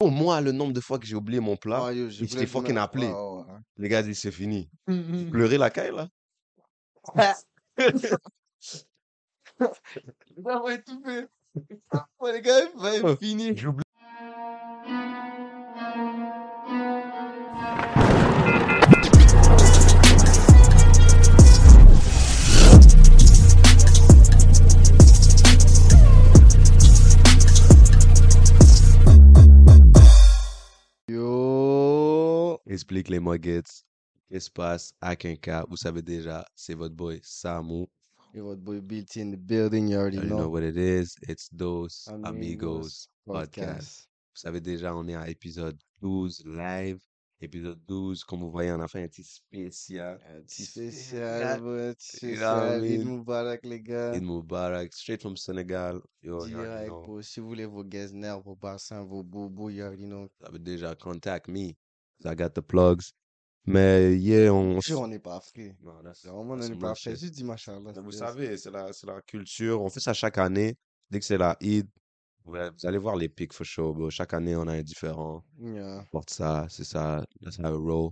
Au moins, le nombre de fois que j'ai oublié mon plat, Ah, yo, te fucking appelé. ouais, ouais, ouais. Les gars disent c'est fini. Mhm. Pleurer la caille, là? Ça va tout fait. Ouais, les gars, il va être fini. J'oublie. Explique les Muggets. Qu'est-ce qui se passe à Quinca? Vous savez déjà, c'est votre boy Samu. Yo, votre boy built in the building, you already You know know. what it is. It's Dos Amigos Amigos Podcast. Vous savez déjà, on est à épisode 12 live. Épisode 12, comme vous voyez, on a fait un petit spécial. Un petit spécial, un petit know spécial. Eid mean? Mubarak, les gars. Eid Mubarak, straight from Senegal. Yo, Direct, know. bro. Si vous voulez vos Getzner, vos bassins, vos bobos, you already know. Vous avez déjà contact me. I got the plugs. Mais yeah, on... Sûr, on n'est pas frais. Non, that's- Vraiment, on n'est pas shit. Juste dis machallah. Vous savez, c'est la, c'est la culture. On fait ça chaque année. Dès que c'est la Eid, vous allez- vous allez voir les pics for sure, bro. Chaque année, on a un différent. Yeah. On porte ça, c'est ça, that's how it roll.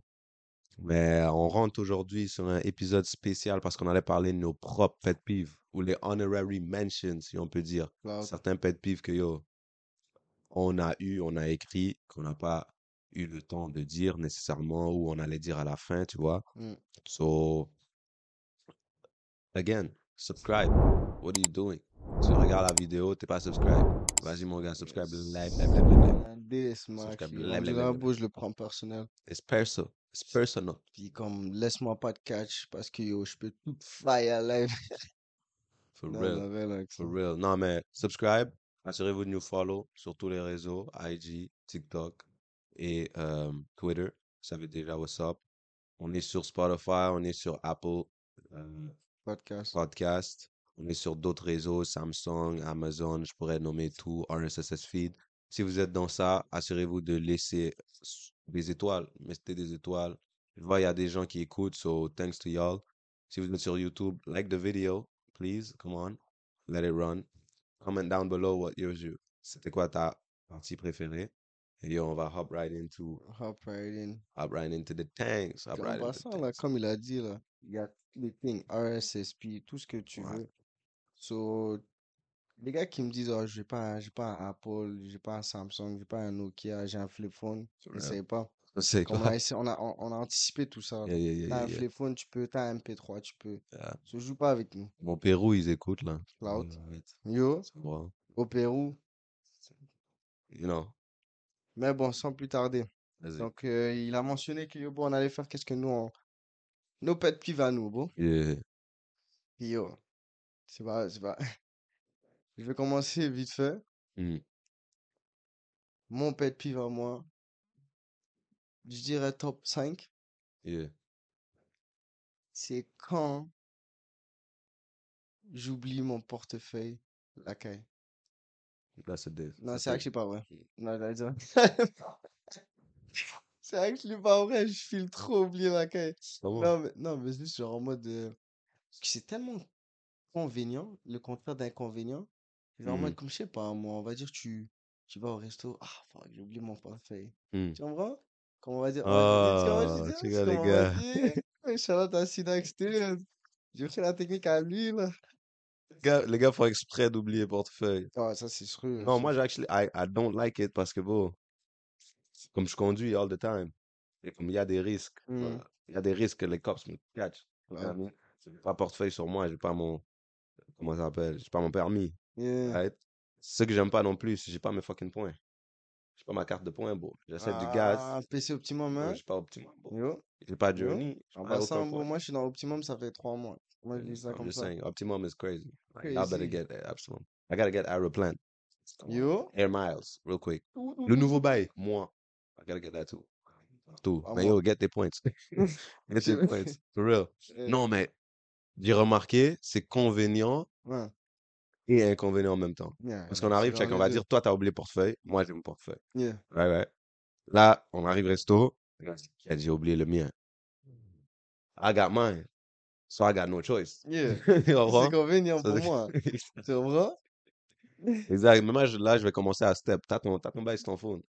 Mais on rentre aujourd'hui sur un épisode spécial parce qu'on allait parler de nos propres pet peeves ou les honorary mentions, si on peut dire. Certains pet peeves que yo, on a eu, on a écrit, qu'on n'a pas eu le temps de dire nécessairement ou on allait dire à la fin, tu vois. Mm. So, again, subscribe. What are you doing? Tu regardes la vidéo, t'es pas subscribe. Vas-y, mon gars, subscribe. Like, like, like, like, je le prends personnel. It's personal. It's personal. Puis comme, laisse-moi pas de catch parce que yo, je peux tout fire live. For Non, real. relax. For real. Non, mais subscribe. Assurez-vous de nous follow sur tous les réseaux, IG, TikTok et euh, Twitter. Vous savez déjà what's up. On est sur Spotify, on est sur Apple euh, Podcast. Podcast. On est sur d'autres réseaux, Samsung, Amazon, je pourrais nommer tout, RSS feed. Si vous êtes dans ça, assurez-vous de laisser des étoiles. Mettez des étoiles. Je vois, il y a des gens qui écoutent, so thanks to y'all. Si vous êtes sur YouTube, like the video, please, come on, let it run. Comment down below what yours you. C'était quoi ta partie préférée? Yo, on va hop right into, Hop right in. hop right into the tanks, hop right into the là, tanks. comme il a dit, là, il y a les things, RSSP, tout ce que tu Ouais. veux. So, les gars qui me disent, oh, j'ai pas, j'ai pas un Apple, j'ai pas un Samsung, j'ai pas un Nokia, j'ai un flip phone, real. n'essaye pas. On a, essayé- on a, on, on a anticipé tout ça. Yeah, yeah, yeah, T'as yeah, un flip phone, tu peux, t'as un MP3, tu peux. So, joue pas avec nous. Mon Pérou, ils écoutent là. Cloud. Yo, bon. au Pérou. You know, Mais bon, sans plus tarder. Donc, euh, il a mentionné que yo, bon, on allait faire qu'est-ce que nous, on... nos pet peeves à nous, bon. Yeah. Yo, c'est pas, c'est pas. Je vais commencer vite fait. Mm. Mon pet peeve à moi, je dirais top 5, Yeah. c'est quand j'oublie mon portefeuille la caille. That's a diff. Non, c'est actually pas vrai. Non, j'allais dire. C'est actually pas vrai, je file trop oublier la caille. Non, mais, non, mais juste genre en mode. euh, parce que c'est tellement convénient, le contraire d'inconvénient. Genre en Mm. mode, comme je sais pas, moi, on va dire, tu, tu vas au resto, ah, fuck, j'ai oublié mon portefeuille. Mm. Tu comprends? Comment on va dire? Dire, tu c'est les gars. a Sida Experience. J'ai pris la technique à lui, là. Les gars, les gars font exprès d'oublier le portefeuille. Ah, ça, c'est sûr. Non, moi, sûr. j'ai actually, I, I don't like it parce que, bon, comme je conduis all the time, et comme il y a des risques, Mm. voilà, il y a des risques que les cops me catch. Ouais. J'ai pas portefeuille sur moi, j'ai pas mon, comment ça s'appelle? J'ai pas mon permis. Yeah. right? Ce que j'aime pas non plus, j'ai pas mes fucking points. J'ai pas ma carte de points, bro. J'achète du gaz. Ah, PC Optimum, euh, hein? J'ai pas Optimum, bro. J'ai pas Yo. Journey. En passant, bro, point. moi, je suis dans Optimum, ça fait trois mois. Moi, je dis ça I'm comme just ça. saying, Optimum is crazy. Like, y'all better Crazy. get Optimum. I gotta get Aeroplan. Yo. Air Miles, real quick. Le nouveau bail, moi. I gotta get that too. Tout. Ah, Mais moi. yo, get tes points. get tes points. For real. Eh, Non, mais j'ai remarqué, c'est convénient Ouais. et inconvénient en même temps. Yeah, Parce qu'on arrive, check, on va dire, toi, t'as oublié le portefeuille. Moi, j'ai mon portefeuille. Yeah. Ouais, ouais. Là, on arrive resto. J'ai j'ai oublié le mien. I got mine. So I got no choice. Yeah. C'est convenient pour moi. Tu comprends? exact. Mais moi, je- là, je vais commencer à step. T'as ton, t'as ton bail sur ton phone.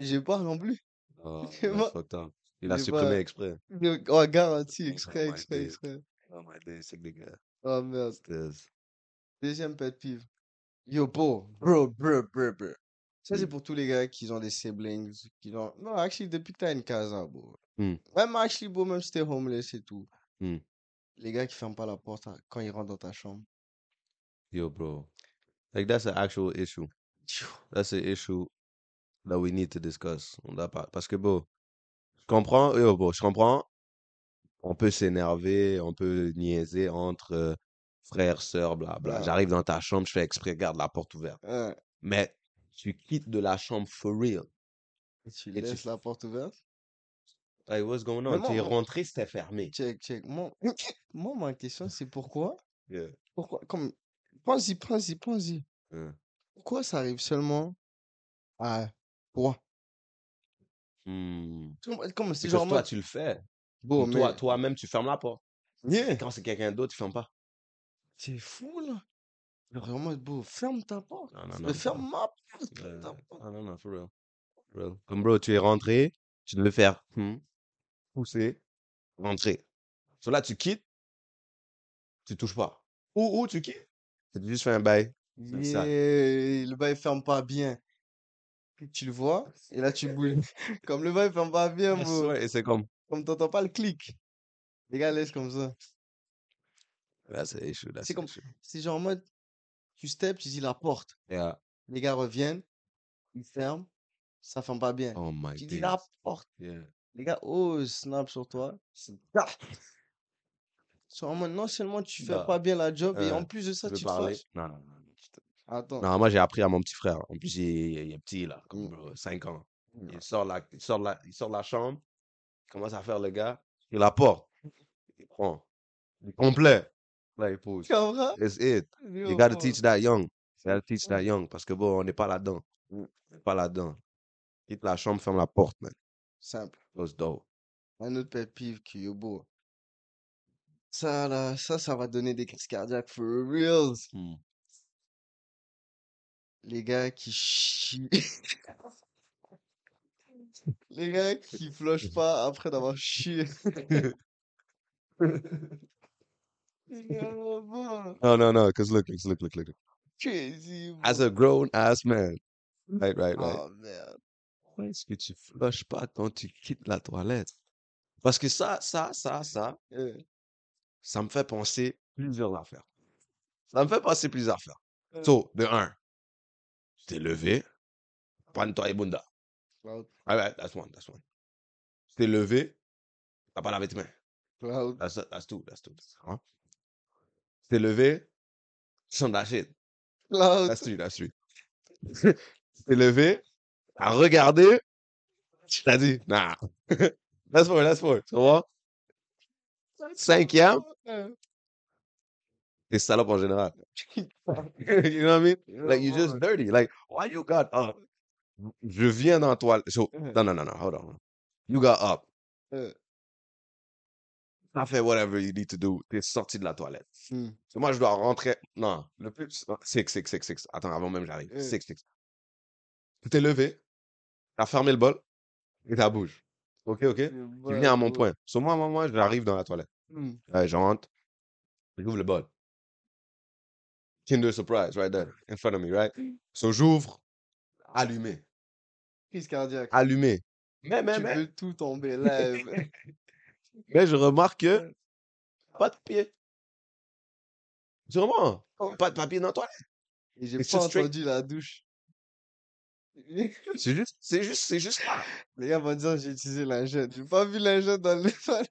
J'ai pas non plus. Oh, up. Il a supprimé pas. exprès. Oh, garanti, exprès, exprès, exprès. Oh my days, c'est les gars. Oh merde. Deuxième pet peeve. Yo, bro, bro, bro, bro, bro. Ça, c'est Hmm. pour tous les gars qui ont des siblings, qui ont... Non, actually, depuis que t'as une casa, bro. Hmm. Même, actually, bro, même si t'es homeless et tout. Hmm. Les gars qui ferment pas la porte hein, quand ils rentrent dans ta chambre. Yo, bro. Like, that's an actual issue. That's an issue that we need to discuss. On l'a pas. Parce que, bon, je comprends, yo, bro, je comprends. On peut s'énerver, on peut niaiser entre euh, frères, sœurs, blabla. J'arrive dans ta chambre, je fais exprès, garde la porte ouverte. Ouais. Mais tu quittes de la chambre for real. Et tu Et tu- laisses la porte ouverte? Like, what's going Mais on? Tu es rentré, c'était fermé. Check, check. Moi, moi ma question, c'est pourquoi? Yeah. Pourquoi? Comme, pense-y, pense-y, pense-y. Yeah. Pourquoi ça arrive seulement à toi? Hmm. Comme, c'est genre, toi, tu le fais. bon, Ou toi, mais, toi-même, tu fermes la porte. yeah, quand c'est quelqu'un d'autre, tu fermes pas. c'est fou, là. Vraiment, beau, ferme ta porte. Non, non, Euh, non. ferme ma porte. Euh, ta porte. non, non, non, for real. For real. Comme bro, tu es rentré, tu devais faire hmm, pousser, rentrer. So là, tu quittes, tu touches pas. Ou, ou tu quittes, tu juste fais un bail. C'est. Yeah, le bail ferme pas bien. Puis tu le vois, et là tu bouges. Comme le bail ferme pas bien, bro. Et c'est comme, Comme t'entends pas le clic. Les gars laissent comme ça. an issue, that's C'est comme-. C'est genre en mode, tu steps, tu dis la porte. Yeah. Les gars reviennent, ils ferment, ça ferme pas bien. Oh my Tu dis la porte. Yeah. Les gars, oh, snap sur toi. c'est- Ah en mode, non seulement tu fais Bah, pas bien la job, et euh, en plus de ça, Tu te fâches. Non, non, non. Attends. Non, moi, j'ai appris à mon petit frère. En plus, il est, il est petit, là, comme Mm. bro, 5 ans. Mm. Il sort, la, il, sort la, il sort de la chambre, il commence à faire le gars, il la porte. Il prend. Il est complet. Là, il comprends? It's it. Yo, You gotta teach that young. You gotta teach that young. Parce que bon, on n'est pas là-dedans. On n'est pas là-dedans. Quitte la chambre, ferme la porte, man. Simple. That's dope. Un autre pet peeve qui est beau. Ça, là, ça, ça va donner des crises cardiaques for reals. Hmm. Les gars qui chient. Les gars qui flushent pas après d'avoir chié. No, no, no. Because look, look, look, look, look. Crazy, As a grown ass man. Right, right, right. Oh, merde. Pourquoi est-ce que tu flushes pas quand tu quittes la toilette? Parce que ça, ça, ça, ça, Euh, ça me fait penser plusieurs affaires. Ça me fait penser plusieurs affaires. euh, So, de un, tu t'es levé, prends-toi et bunda. Cloud, All right, that's one, that's one. Tu t'es levé, t'as pas lavé tes mains. cloud, That's, that's two, that's two. Hein? Tu t'es levé, tu sens de la shit. cloud. That's three, that's three. tu t'es levé, t'as regardé, tu t'as dit, four, that's four. Tu vois? Cinquième, t'es salope en général. you know what I mean? Like, you just dirty. Like, why you got up? Je viens dans toi. So, non, non, non, non, hold on. You got up. T'as fait whatever you need to do. T'es sorti de la toilette. So, moi, je dois rentrer. Non, le plus. non, Six, six, six, six. Attends, avant même j'arrive. euh, Six, six. Tu t'es levé. T'as fermé le bol. Et t'as bouge. Ok, ok? Tu viens à mon point. So, moi, moi, moi, j'arrive dans la toilette. Hmm, Ouais, je rentre. J'ouvre le bol. Kinder surprise, right there, in front of me, right? So, j'ouvre. Allumé. Crise cardiaque. Allumé. Mais, mais, Tu mais. peux tout tomber. Mais je remarque que pas de pied. Sûrement. oh, Pas de papier dans la toilette. Et j'ai pas straight. entendu la douche. C'est juste, c'est juste, c'est juste. Les gars vont dire j'ai utilisé lingette. J'ai pas vu lingette dans le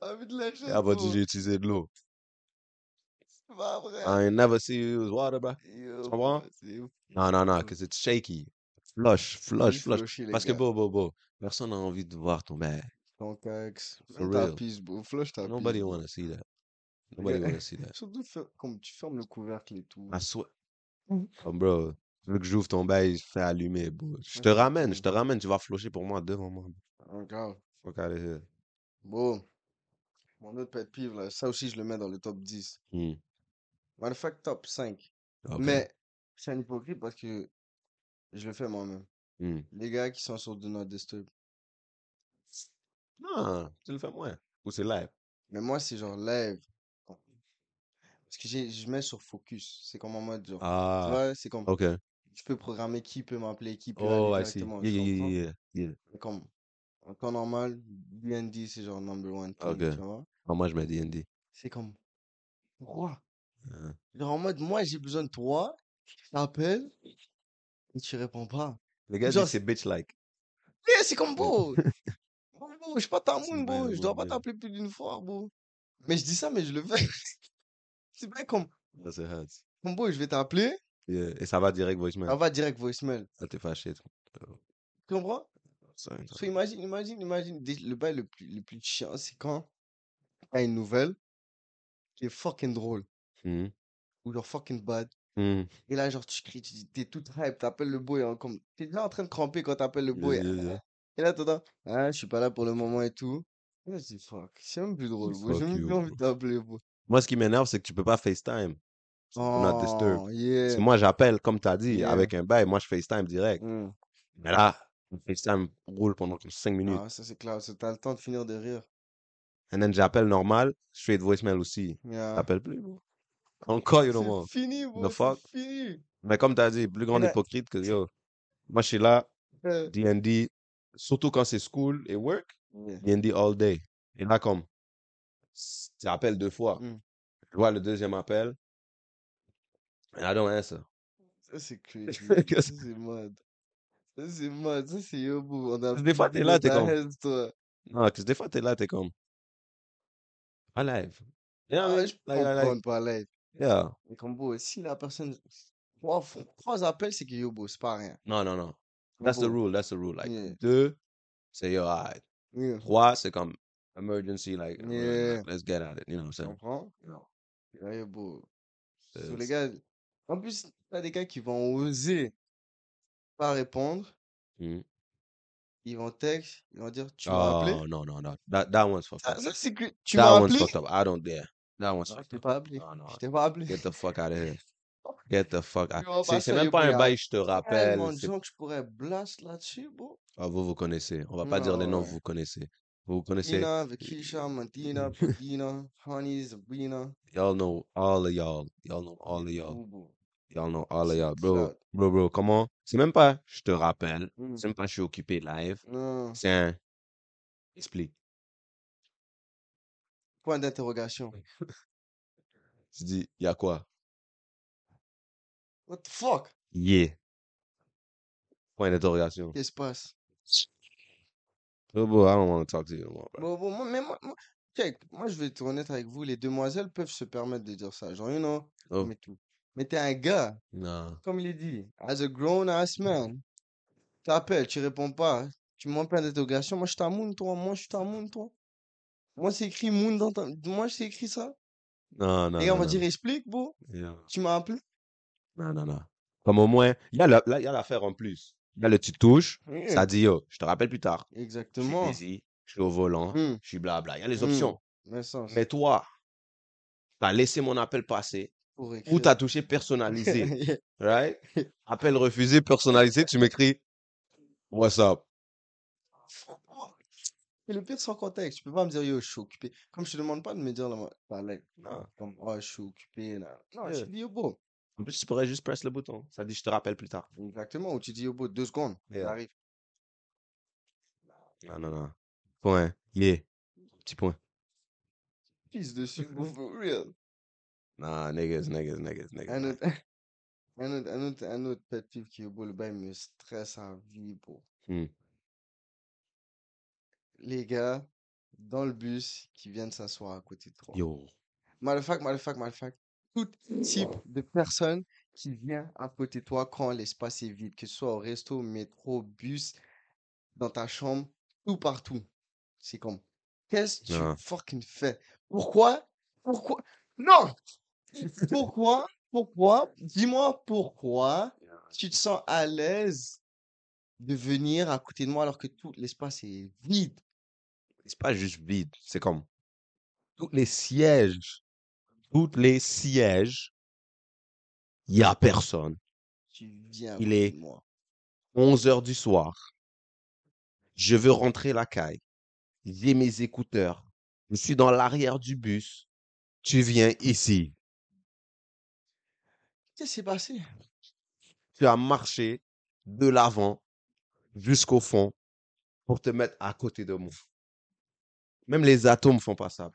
Pas vu de Et lingette, après, bro. j'ai utilisé de l'eau. C'est pas vrai. I ain't never see you use water, bro. Yo, Tu comprends? Non, non, non, bro. because it's shaky. Flush, flush, flush. flushé, les Parce que, beau, beau, beau. Personne n'a envie de voir ton bain. Ton cax. For real. bro. Flush ta Nobody wanna see that. Nobody wanna see that. Surtout comme tu fermes le couvercle et tout. I swear. Oh, bro, tu veux que j'ouvre ton bail, je fais allumer, bro. Je te ramène, je te ramène, tu vas flusher pour moi devant moi. Encore. Fuck out of here. Bon. Mon autre pet peeve, là, ça aussi, je le mets dans le top 10. Hmm. Matter of fact, top 5. Ok. Mais c'est un hypocrite parce que je le fais moi-même. Hmm. Les gars qui sont sur Do Not Disturb. Non, tu le fais moins. Ou c'est live? Mais moi, c'est genre live. Parce que j'ai- je mets sur focus. C'est comme en mode genre. Tu Ah, vois, c'est comme. ok. Je peux programmer qui peut m'appeler, qui peut Oh, aller I see. directement. Yeah, tu yeah, comprends? yeah, yeah, Comme en temps normal, BND, c'est genre number one thing, Ok. tu vois. Ah, moi, je mets D&D. C'est comme. Pourquoi? Hein. Genre en mode, moi, j'ai besoin de toi. Je t'appelle et tu réponds pas. Les gars Genre, c'est bitch-like. Eh, c'est comme beau. Bon, je suis pas ta C'est moune, bro. Je dois pas t'appeler plus d'une fois, bro. Mais je dis ça, mais je le fais. C'est pas comme, c'est hot. comme beau, je vais t'appeler. Yeah. Et ça va direct Ça voicemail. va direct voicemail. Ah, t'es fâché. Tu comprends? Ça, ça. So, imagine, imagine, imagine. Le bail le plus, le plus chiant, c'est quand t'as une nouvelle qui est fucking drôle. Hmm. Ou genre fucking bad. Hmm. Et là, genre, tu cries, tu dis, t'es tout hype, t'appelles le boy, hein, comme, t'es déjà en train de cramper quand t'appelles le boy. yeah, yeah. Et là, t'entends, ah, je suis pas là pour le moment et tout. Et là, je dis, fuck, c'est même plus drôle. J'ai même plus envie bro. Moi, ce qui m'énerve, c'est que tu peux pas FaceTime. Do not disturb. Oh, Parce yeah. que moi, j'appelle, comme t'as dit, Yeah. avec un bail. Moi, je FaceTime direct. Hmm. Mais là, le FaceTime roule pendant 5 minutes. Ah, ça, c'est clair. ça, T'as le temps de finir de rire. Et then, j'appelle normal, straight voicemail aussi. Yeah. T'appelles plus, bro? Encore, you know more. C'est fini, bro. The fuck? Fini. Mais comme t'as dit, plus grand hypocrite que yo. Moi, je suis là, D&D, surtout quand c'est school et work. D&D all day. Et là, comme, tu appelles deux fois. Mm. Je vois le deuxième appel. And I don't answer. Ça, c'est crazy. Ça, c'est mad. Ça, c'est mad. Ça, c'est yo, bro. On a Des fois, t'es là, t'es comme- toi. Non, parce que des fois, t'es là, t'es comme, à live. What I Ah, mean? je peux comprendre par live. yeah. Mais comme, bro, si la personne. Trois, trois appels, c'est que yo, bro, c'est pas rien. Non, non, non. That's the rule, that's the rule. Like, Yeah. deux, c'est yo, alright. yeah. Trois, c'est comme, emergency, like, Yeah. let's get at it. You know what I'm Tu saying? comprends? Yeah, yo, bro. C'est- So, les gars, en plus, t'as des gars qui vont oser pas répondre. Mhm. Ils vont texte, ils vont dire, tu m'as appelé? Oh, no, no, no. That, that one's fucked Ça, up. ça, c'est que tu That one's appelé? fucked up. I don't dare. That one's Non, je fucked t'ai up. pas appelé. Non, non. Je t'ai pas appelé. Get the fuck out of here. Get the fuck out. Tu vois C'est ça, même pas y un a bail, je te rappelle. Tellement de c'est- gens que je pourrais blast là-dessus, bro. Ah, vous, vous connaissez. On va pas dire les noms, Ouais. vous vous connaissez. Vous connaissez. Tina, Vakisha, Honey, Sabrina. Y'all know all of y'all. Y'all know all of y'all. Y'all know all of y'all. Bro, bro, bro, comment? C'est même pas je te rappelle. Mm. C'est même pas je suis occupé live. Non, C'est un. Explique. point d'interrogation. Tu dis, y a quoi? What the fuck? Yeah. Point d'interrogation. Qu'est-ce qui se passe? Oh, bro, I don't want to talk to you no more, bro. Bon, moi, mais moi, moi, check, moi, je vais être honnête avec vous, les demoiselles peuvent se permettre de dire ça. Genre, you know, Oh. mais tout. Mais t'es un gars, Non. comme il dit, as a grown ass man, t'appelles, tu réponds pas, tu m'en point d'interrogation, moi je t'amoune toi, moi je t'amoune toi. Moi c'est écrit moon dans ta... Moi c'est écrit ça. Non, non. Et on va non. dire explique, bro, Yeah. tu m'as appelé. Non, non, non. Comme au moins, il y a la- là, l'affaire en plus. Il y a le tu touches, ça dit yo, je te rappelle plus tard. Je suis Exactement. busy, je suis au volant, Hmm, je suis blabla. Il y a les hmm, options. Mais toi, tu as laissé mon appel passer ou écrire. tu as touché personnalisé. right? Appel refusé, personnalisé, tu m'écris What's up? Et le pire sans contexte, tu peux pas me dire yo, je suis occupé. Comme je te demande pas de me dire là, par Non. comme oh, je suis occupé là. Non, je Yeah. dis yo, bro. En plus, tu pourrais juste press le bouton. Ça dit je te rappelle plus tard. Exactement. Ou tu dis yo, bro, deux secondes, Yeah. j'arrive. Non, non, non. Point. Yeah. Petit point. Pisse dessus, bro, for real. Nah, niggas, niggas, niggas, niggas. Un autre, un autre, un autre, un autre pet peeve qui est beau, le bail me stresse à vie, bro. Hmm. Les gars, dans le bus, qui viennent s'asseoir à côté de toi. Yo. Motherfuck, motherfuck, motherfuck. Tout type de personne qui vient à côté de toi quand l'espace est vide, que ce soit au resto, métro, bus, dans ta chambre, tout partout. C'est comme, qu'est-ce que tu fucking fais? Pourquoi? Pourquoi? Non! Pourquoi? Pourquoi? Dis-moi pourquoi tu te sens à l'aise de venir à côté de moi alors que tout l'espace est vide? C'est pas juste vide. C'est comme tous les sièges. Tous les sièges. Il y a personne. Tu viens à Il est- moi. 11 heures du soir. Je veux rentrer la caille. J'ai mes écouteurs. Je suis dans l'arrière du bus. Tu viens ici. Qu'est-ce qui s'est passé? Tu as marché de l'avant jusqu'au fond pour te mettre à côté de moi. Même les atomes font pas ça.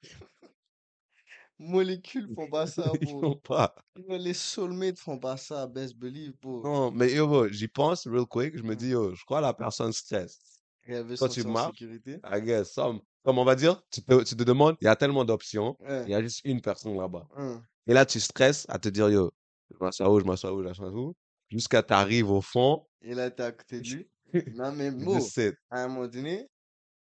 Molécules font pas ça, Ils bro. font pas. Les soulmates font pas ça, best believe, bro. Non, mais yo, j'y pense real quick. Je me dis, yo, je crois la personne veut Quand tu marches. I guess, some. Comme on va dire, tu te, tu te demandes, il y a tellement d'options. Il Ouais. y a juste une personne là-bas. hein. Et là, tu stresses à te dire, yo, je m'assois où, je m'assois où, je m'assois où. Jusqu'à t'arrives au fond. Et là, t'es à côté de lui. Non, mais sit. à un moment donné,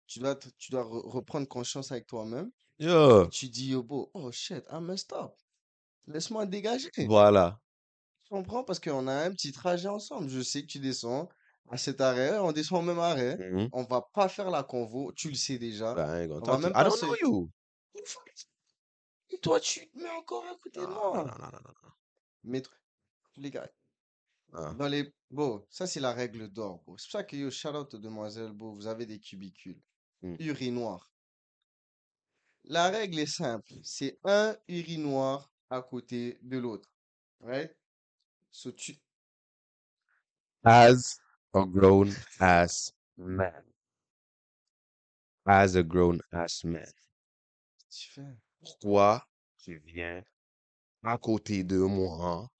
tu dois, tu dois re- reprendre conscience avec toi-même. Yo, Tu dis, yo, bro, oh shit, I messed up. Laisse-moi dégager. Tu voilà. comprends? Parce qu'on a un petit trajet ensemble. Je sais que tu descends à cet arrêt, on descend au même arrêt. Mhm. On va pas faire la convo, tu le sais déjà. Ben, On toi, va tu- même I don't know you. Et toi, tu te mets encore à côté de moi. non, non, non, non. Mais les gars, Ah. dans les... Bon, ça c'est la règle d'or, bro. C'est pour ça que yo, shout out aux demoiselles, bro. Vous avez des cubicules. Mm. Urinoir. La règle est simple. C'est un urinoir à côté de l'autre. Right? So, tu... As a grown ass man. As a grown ass man. tu fais. Pourquoi tu viens à côté de moi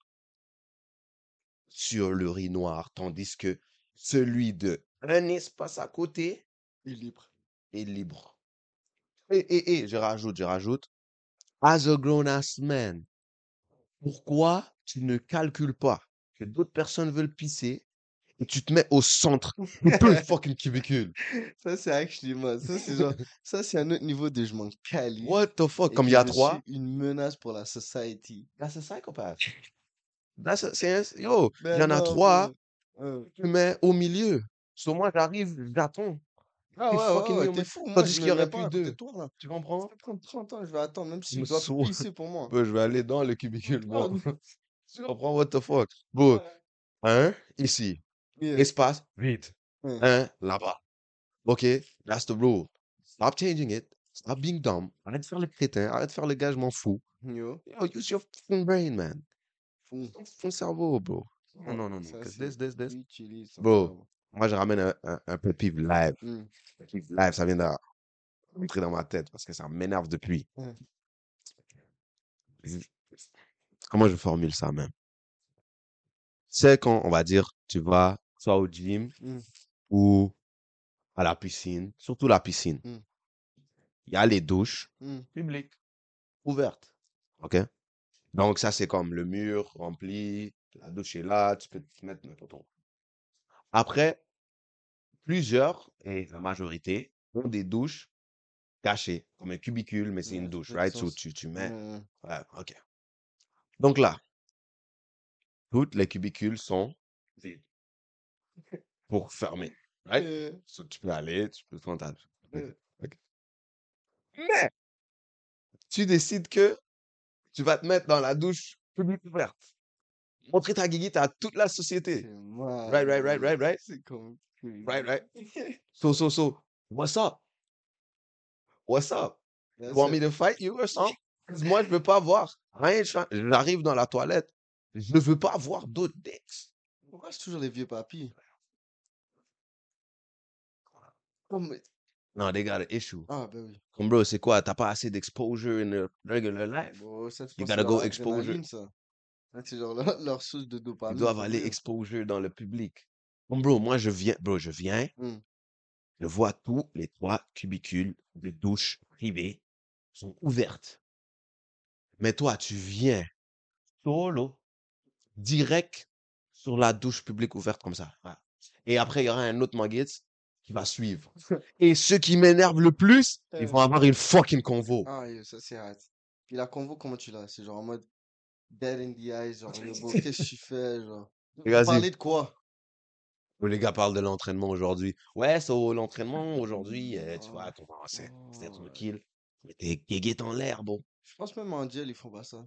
sur l'urinoir, tandis que celui de un espace à côté est libre. est libre. Et, et, et, je rajoute, je rajoute, as a grown ass man, pourquoi tu ne calcules pas que d'autres personnes veulent pisser et tu te mets au centre le fucking cubicule? Ça, c'est actually moi. Ça, c'est genre... Ça, c'est un autre niveau de je m'en calise. What the fuck? et Comme il y a je trois? une menace pour la society. That's a psychopath. That's a- c'est un- yo, il y en a non, trois. Hein. tu mets au milieu. Sur moi, j'arrive, j'attends. Ah ouais, fucking ouais, ouais, yo, t'es fou. Moi, Tandis je qu'il y aurait plus deux. de toi, là. Tu Ça comprends? peut prendre 30 ans, je vais attendre, même si tu dois saoule. pisser pour moi. Je vais aller dans le cubicule, bro. Tu comprends? What the fuck? Bro, un, ici. Yeah. Espace. Ouais. Un, là-bas. OK? That's the rule. Stop changing it. Stop being dumb. Arrête de faire le crétin. Arrête de faire le gars, je m'en fous. Yo, Yo, use your fucking brain, man. fou. Ton cerveau, bro. Non, non, non, non. This, this, this. son Bro. cerveau. Moi, je ramène un, un, un pet peeve live. Hmm. Pet peeve live, ça vient d'entrer dans ma tête parce que ça m'énerve depuis. Je- Comment je formule ça même? C'est quand, on va dire, tu vas soit au gym Mm. ou à la piscine, surtout la piscine. Mm. Il y a les douches Hmm. publiques ouvertes. OK? Donc, ça, c'est comme le mur rempli, la douche est là, tu peux te mettre n'importe où. Après, plusieurs, et la majorité, ont des douches cachées, comme un cubicule, mais c'est une douche, right? So, tu, tu mets. Ouais, OK. Donc là, toutes les cubicules sont vides pour fermer, right? Euh, So, tu peux aller, tu peux prendre ta douche. OK, euh, OK. Mais, tu décides que tu vas te mettre dans la douche publique ouverte. Montrer ta guiguite à toute la société. Right, right, right, right, right. C'est comme... Right, right. So, so, so, what's up? What's up? You want c'est- me to fight you or something? moi, je veux pas voir rien. J'arrive dans la toilette. Je ne veux pas voir d'autres dicks. Pourquoi c'est toujours les vieux papis? Comme... Non, they got an issue. Ah, ben oui. Comme bro, c'est quoi? T'as pas assez d'exposure in the regular life? Bon, ça, tu You gotta go exposure. ça. Là, C'est genre leur, leur source de Ils dopamine. doivent for aller real. exposure dans le public. Comme bro, moi, je viens, bro, je viens, Hmm. je vois tous les trois cubicules de douche privées sont ouvertes. Mais toi, tu viens solo, direct sur la douche publique ouverte comme ça. Et après, il y aura un autre Muggets qui va suivre. Et ceux qui m'énervent le plus, ils Euh. vont avoir une fucking convo. Ah, ça c'est hard. Puis la convo, comment tu l'as? C'est genre en mode dead in the eyes, genre, qu'est-ce que tu fais, genre? Vous parlez de quoi? Les gars parlent de l'entraînement aujourd'hui. Ouais, l'entraînement aujourd'hui, euh, tu vois, Oh, comment c'est c'est oh, tranquille. Mais t'es en l'air, bon. Je pense même en gel, ils font pas ça.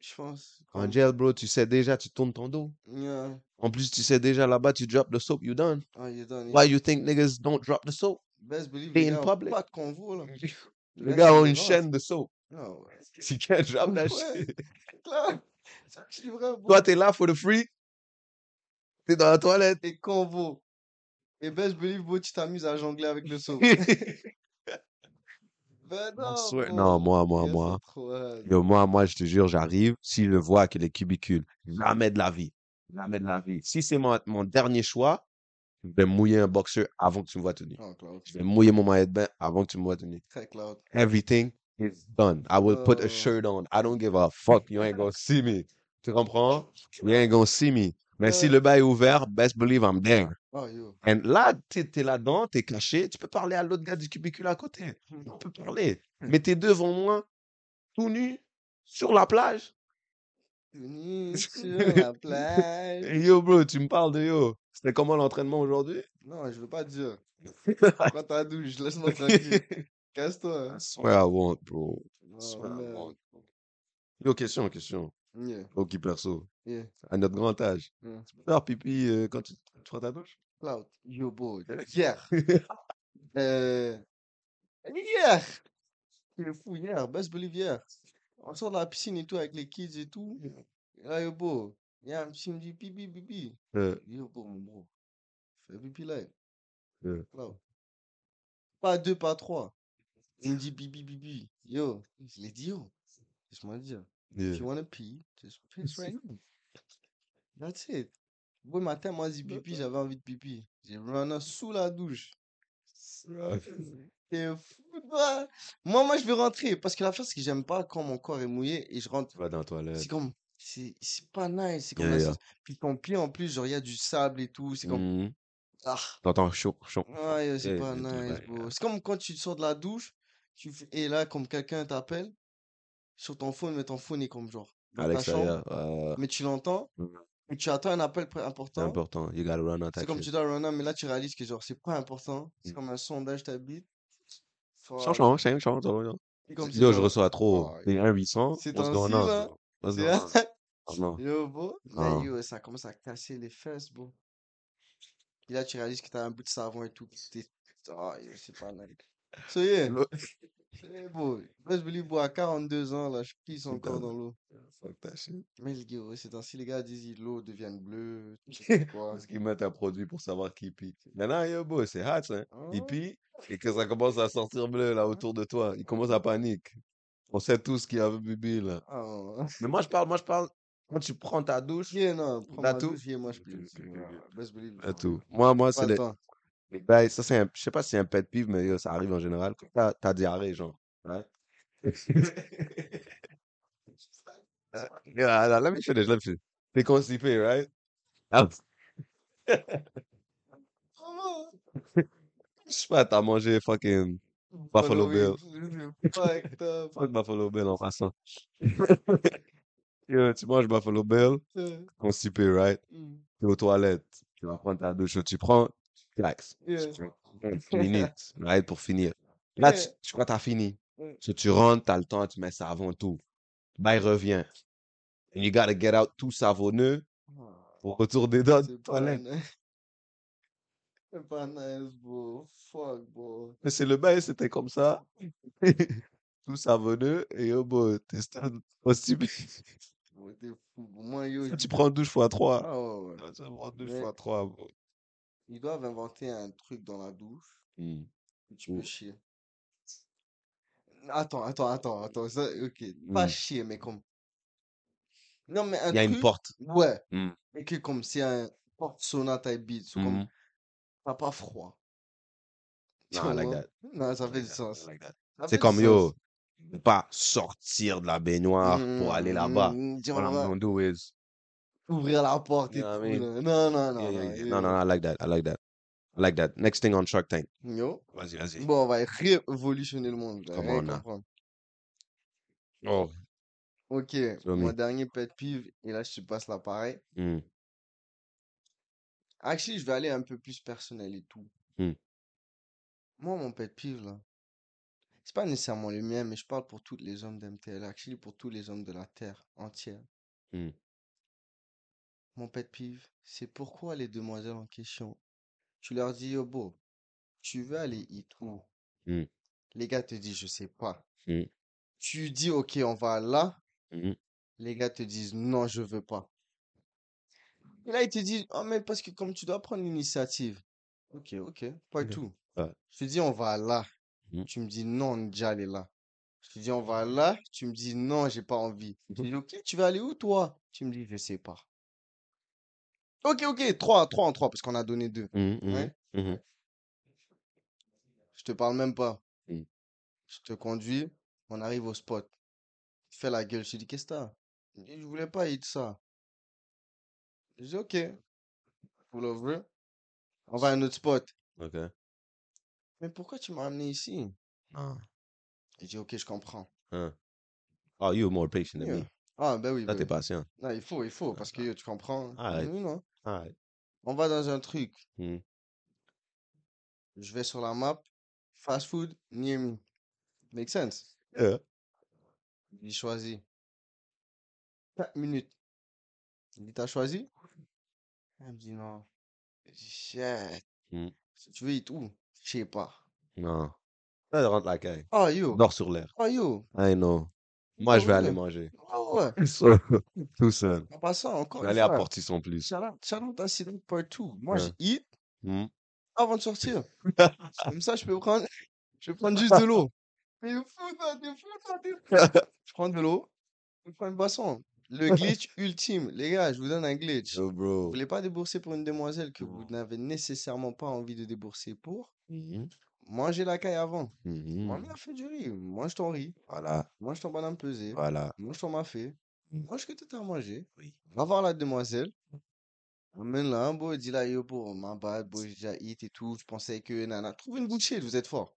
Je pense. En jail, bro, tu sais déjà, tu tournes ton dos. Yeah. En plus, tu sais déjà là-bas, tu drop the soap, you done. Oh, you done. Why you think niggas don't drop the soap? Best believe les in gars ont public. pas de convo, là. Le gars, des une chaîne de soap. Ah ouais. Tu can't drop that Ouais. shit. Toi, t'es là for the free? T'es dans la toilette. Et convo. Et best believe, bro, tu t'amuses à jongler avec le saut. Ben non, moi, moi, moi. Yo, moi, moi, je te jure, j'arrive. Si je vois que les cubicules, jamais de la vie. Jamais de la vie. Si c'est mon, mon dernier choix, je vais mouiller un boxeur avant que tu me vois tenir. Oh. Je vais mouiller mon maillot de bain avant que tu me vois tenir. Très Cloud. Everything is done. I will put Oh. a shirt on. I don't give a fuck. You ain't gonna see me. Tu comprends? You ain't gonna see me. Mais si Euh. le bail est ouvert, best believe I'm there. Oh, yo. And là, t'es, t'es là-dedans, t'es caché, tu peux parler à l'autre gars du cubicule à côté. On peut parler. Mais t'es devant moi, tout nu, sur la plage. Venu sur la plage. Yo, bro, tu me parles de yo. C'était comment l'entraînement aujourd'hui? Non, je veux pas dire. Prends ta douche, laisse-moi tranquille. Casse-toi. I swear I won't, bro. I Oh, swear I won't. Yo, question, question. Yeah, Ok, perso. yeah. À notre grand âge. Mm. Tu peux faire pipi euh, quand tu, Cloud. Yo, bro. Hier. Euh... Hier. C'est fou, hier. Best believe hier. On sort de la piscine et tout avec les kids et tout. Et là, yo, bro. Il y a un petit me dit pipi, pipi. Euh, Yo, bro, mon bro. Fais pipi là. euh, Cloud. Pas deux, pas trois. Il me dit pipi, pipi. Yo. Je l'ai dit, yo. Laisse-moi le dire. yeah. If you wanna pee, just piss right now. That's it. Bon matin, moi, dit pipi, j'avais envie de pipi. J'ai run sous la douche. C'est fou, toi. Moi, moi, je vais rentrer. Parce que la chose, que j'aime pas quand mon corps est mouillé et je rentre. Tu vas dans la toilette. C'est comme. C'est pas nice. C'est comme Yeah, la yeah. sauce. Puis ton pied, en plus, genre, il y a du sable et tout. C'est comme. Mhm. Ah. T'entends chaud, chaud. Ouais, c'est Yeah, pas nice, bro. C'est comme quand tu sors de la douche. Tu Et là, comme quelqu'un t'appelle sur ton phone, mais ton phone est comme genre dans ta chambre. l'extérieur, euh, Mais tu l'entends. Mhm. Et tu attends un appel pr- c'est important. important. You gotta run on that C'est comme shit. tu dois run on, mais là tu réalises que genre c'est pas important. C'est Mm. comme un sondage t'habite. Change, change, change, change, change. C'est comme si Yo, je genre- reçois trop. Oh, T'es 1 800. Ces What's temps-ci, going on? là, bro? What's c'est- going on? Non. Yo, bro. Non. Mais yo, ça commence à casser les fesses, bro. Et là tu réalises que t'as un bout de savon et tout. t'es- Oh, yo, c'est pas nice. So yeah. C'est beau. Best believe, bro, à 42 ans, là, je pisse encore dans l'eau. Fuck shit. Mais les gars, ouais, c'est ainsi, les gars disent l'eau devient bleue. je sais quoi? Parce qu'ils mettent un produit pour savoir qui pie. Maintenant, yo, boy, c'est hot. Ah Il ouais? pie et que ça commence à sortir bleu là autour de toi. Il commence à paniquer. On sait tous qu'il y a bébé là. Ah. Mais moi, je parle, moi, je parle. Quand tu prends ta douche, Yeah, non, prends ma tout? douche, yeah, moi je Ok, pisse. ok, ok, Voilà, ok. Best believe. à genre, tout. Moi, moi, c'est le les. Bails, ça, c'est un. Je sais pas si c'est un pet peeve, mais yo, ça arrive en général. Quand t'as, t'as diarrhée, genre. Ouais. yeah, let me finish, let me finish. T'es constipé, right? Ah, je sais pas, t'as mangé fucking Buffalo Bill. Fuck Buffalo Bill en passant. Yo, tu manges Buffalo Bill, Euh, constipé, right? mm, T'es aux toilettes, tu vas prendre ta douche, tu prends, tu relaxes. Yeah. Tu minutes, right, pour finir. Là, tu, Yeah. tu crois que t'as fini? Mm. So, tu rentres, t'as le temps, tu mets ça avant tout. Il revient. And you gotta get out tout savonneux Ah, pour retourner dans la C'est pas nice. C'est pas nice, bro. Fuck, bro. Mais c'est le bail, c'était comme ça. tout savonneux, et t'es stade constipé. Bro, t'es. Moi, yo, Tu prends douche fois trois. Ah ouais, ouais. Tu prends douche Mais- fois trois, bro. Ils doivent inventer un truc dans la douche où tu peux Mm. chier. Attends, attends, attends, attends. Ça, ok. Pas Mm. chier, mais comme. Non, mais un Il y a une truc. porte. Ouais. Mm. Et que comme c'est un porte sauna type beat. c'est comme. Mhm. T'as pas froid. Tu Non, I like vois? that. Non, ça fait du sens. I like that. Ça C'est comme yo, ne pas sortir de la baignoire pour aller là-bas. Mm, tu What I'm vois, gonna do is, Ouvrir la porte et tout. mean? Non, non, non. yeah, yeah, non, yeah. yo. No, no, no, I like that. I like that. I like that. Next thing on Shark Tank. Yo. Vas-y, vas-y. Bon, on va révolutionner le monde. rien on. Oh. Ok, mon me? dernier pet peeve, et là je te passe l'appareil. Hmm. Actually, je vais aller un peu plus personnel et tout. Hmm. Moi, mon pet peeve, là, c'est pas nécessairement le mien, mais je parle pour tous les hommes d'MTL, actually pour tous les hommes de la Terre entière. Hmm. Mon pet peeve, c'est pourquoi les demoiselles en question, tu leur dis, yo, beau, tu veux aller hit où? Hmm. Les gars te disent, je sais pas. Hmm. Tu dis, ok, on va là. Les gars te disent, non, je veux pas. Et là, ils te disent, oh, mais parce que comme tu dois prendre l'initiative. Ok, ok, pas tout. Ouais. Je te dis, on va là. Tu me dis, non, on est déjà allé là. Je te dis, on va là. Tu me dis, non, j'ai pas envie. Je te dis, ok, tu vas aller où, toi? Tu me dis, je sais pas. Ok, ok, trois, trois en trois, parce qu'on a donné deux. Mhm, mhm, Ouais. mhm. Je te parle même pas. Mm. Je te conduis, on arrive au spot. Tu fais la gueule, je te dis, qu'est-ce que t'as? Il dit, Je voulais pas hit ça. Je dis, ok. Pull over. On va à un autre spot. Ok. Mais pourquoi tu m'as amené ici? Ah. Je dis, ok, je comprends. Hein. Oh, you more patient than Yeah. me. Ah, ben oui, Là, ben t'es oui. patient. Non, il faut, il faut, parce que yo, tu comprends. Arrête. Oui, non. Alright. On va dans un truc. Hmm. Je vais sur la map. Fast food, me. Make sense? Yeah. Il choisit. 4 minutes. Il dit, t'as choisi? Elle me dit, non. Shit. Hmm. Si tu veux hit où? Je sais pas. Non. Là, rentre la caille. Oh, yo. Dors sur l'air. Oh, yo. I know. Moi, je vais Ouais, aller manger. Oh, ouais. Tout seul. En passant, Je encore vais une aller à. Portisson plus. Out à Cédric Partout. Moi, Ouais. j'ai hit Hmm. avant de sortir. Comme ça, je peux prendre, je vais prendre juste de l'eau. Mais fou, toi, t'es fou, toi, t'es fou. Je prends de l'eau, je prends une boisson. Le glitch ultime. Les gars, je vous donne un glitch. Yo, Vous bro. voulez pas débourser pour une demoiselle que vous n'avez nécessairement pas envie de débourser pour? Mhm. Mangez la caille avant. Mhm. Ma mère fait du riz. Mange ton riz. Voilà. Mange ton banane pesée. Voilà. Mange ton mafé. Mm. Mange ce que tu as mangé. Oui. Va voir la demoiselle. Amène là, beau, dis là, yo, pour ma bad, beau, j'ai déjà hit et tout. Je pensais que, nana, trouve une bullshit, vous êtes fort.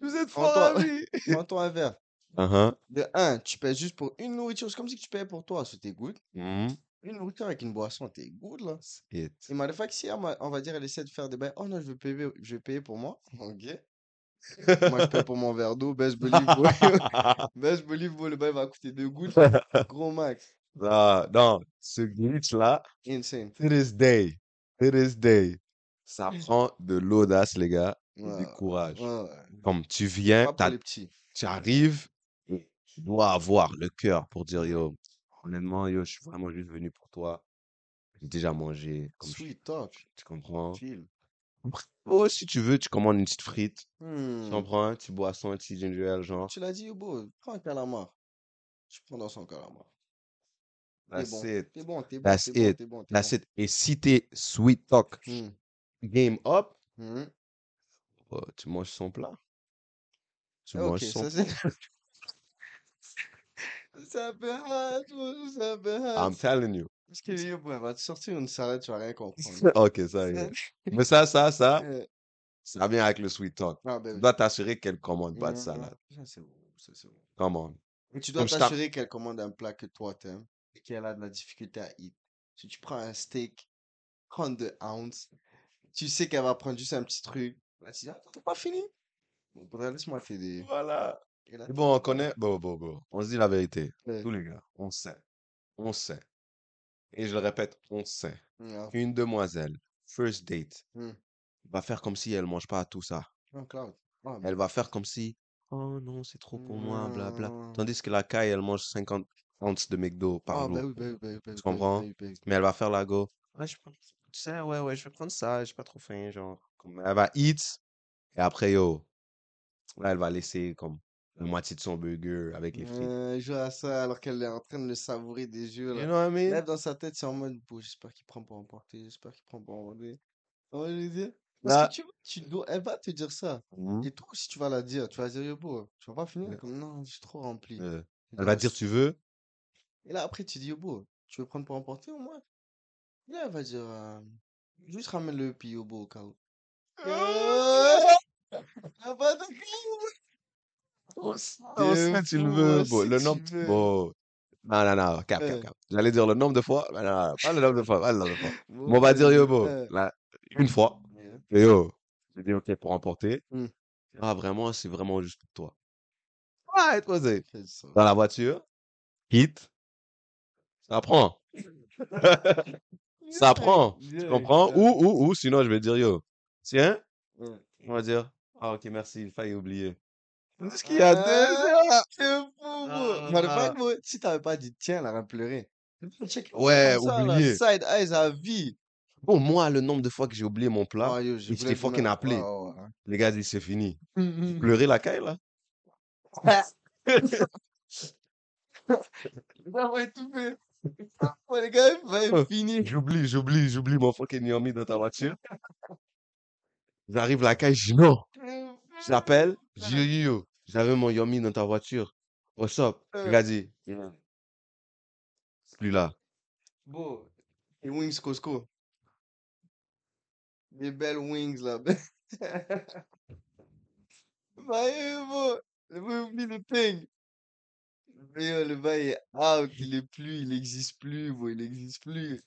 Vous êtes fort, ami. Prends-toi un verre. Uh-huh. De un, tu payes juste pour une nourriture. C'est comme si tu payais pour toi, c'était good. Mhm. Une nourriture avec une boisson, t'es good là. It. Et motherfucker, si elle m'a- on va dire, elle essaie de faire des bails, oh non, je vais payer, je vais payer pour moi. Ok. Moi, je paye pour mon verre d'eau. Best believe. Best believe, le bail va coûter deux gouttes. Gros max. Ah, non, ce glitch-là, Insane. to this day, to this day, ça prend de l'audace, les gars, Ouais, du courage. ouais. Comme tu viens, tu arrives, et tu dois avoir le cœur pour dire, yo, honnêtement, yo, je suis vraiment juste venu pour toi. J'ai déjà mangé, comme je- Sweet talk. tu comprends? Chill. Oh, si tu veux, tu commandes une petite frite, tu Hmm. comprends? Un petit boisson, un petit ginger ale, genre. Tu l'as dit, beau, prends un calamar. Tu prends dans son calamar. T'es That's bon. it. T'es bon, t'es bon, That's t'es bon, it. t'es bon, t'es That's bon. it. Et si t'es sweet talk, Hmm. game up, Hmm. oh, tu manges son plat. Tu Ah, Ok, manges son ça. C'est peu hard. I'm telling you. Parce que yo, bro, elle va te sortir une salade, tu vas rien comprendre. Ok, ça y est. Mais ça, ça, ça, ça vient avec le sweet talk. ah, ben Tu dois t'assurer qu'elle commande pas de salade. Ça c'est bon, ça c'est bon. Come on. Et tu dois Comme t'assurer qu'elle commande un plat que toi t'aimes et qu'elle a de la difficulté à eat. Si tu prends un steak 32 ounces, tu sais qu'elle va prendre juste un petit truc. Tu dis, attends, t'as pas fini? Bon, laisse-moi t'aider. Voilà. Et là, Et bon, on connaît. Bon, bon, bon. On se dit la vérité. Ouais. Tous les gars, on sait. On sait. Et je le répète, on sait. Non, Une demoiselle, first date, Hmm. va faire comme si elle mange pas tout ça. Cloud. Ah, Elle va faire comme si, oh non, c'est trop pour moi, blabla. Hmm. Tandis que la caille, elle mange 50 ounces de McDo par Ah, jour. bah bah bah bah Tu comprends? Mais elle va faire la go. Ouais, je prends. Tu sais, ouais, ouais, je vais prendre ça, j'ai pas trop faim, genre. Comme elle va eat, et après, yo, là, elle va laisser comme la moitié de son burger avec les frites. Euh, elle joue à ça alors qu'elle est en train de le savourer des yeux. You Là. know what I mean? Même dans sa tête, c'est en mode, bon, j'espère qu'il prend pour emporter, j'espère qu'il prend pour emporter. On va lui dire? Parce Là- que tu, tu dois, elle va te dire ça. Mhm. Et toi aussi, tu vas la dire. Tu vas dire, yo, beau, tu vas pas finir Ouais. comme, non, je suis trop rempli. Euh, elle va dire, tu veux? Et là, après, tu dis, yo, beau, tu veux prendre pour emporter au moins? Et là, elle va dire, euh, juste ramène-le, puis yo, beau, au cas où. Ah, d'accord. Le fou, veux. hein, Bon, le nombre. Bon. Non, non, non, cap, cap, cap. J'allais dire le nombre de fois. non, non, pas le nombre de fois, pas le nombre de fois. On va dire, yo, bon, là, une fois. Et yo, j'ai dit, ok, pour emporter. Hmm. Ah, vraiment, c'est vraiment juste pour toi. Posé. Fais ça. Dans la voiture, hit, ça prend. Ça prend. Tu comprends? Ou, ou, ou, sinon, je vais dire, yo, tiens, on va dire, ah, ok, merci, il failli oublier. C'est ce qu'il y a deux heures. Ah, C'est fou, bro. Ah. Matter of fact, bro, si t'avais pas dit tiens, elle aurait pleuré. Check Ouais, ça, oublié. Side eyes à vie. Bon, moi, le nombre de fois que j'ai oublié mon plat, Ah, yo, je fucking appelé. Ouais, ouais, ouais. Les gars c'est fini. Hum, hum. Pleurer la caille, là? Ça va étouffer. Ouais, les gars, va Oh. finir. J'oublie, j'oublie, j'oublie mon fucking Yomi dans ta voiture. J'arrive la caille, je dis non. Je l'appelle, je dis yo, yo, yo, j'avais mon Yomi dans ta voiture. What's up? Le Euh. dit, c'est plus là. Bon, les wings Costco. Des belles wings là. bah, bon, le oublie le ping. Mais le bail est out, il est plus, il existe plus, bon, il existe plus.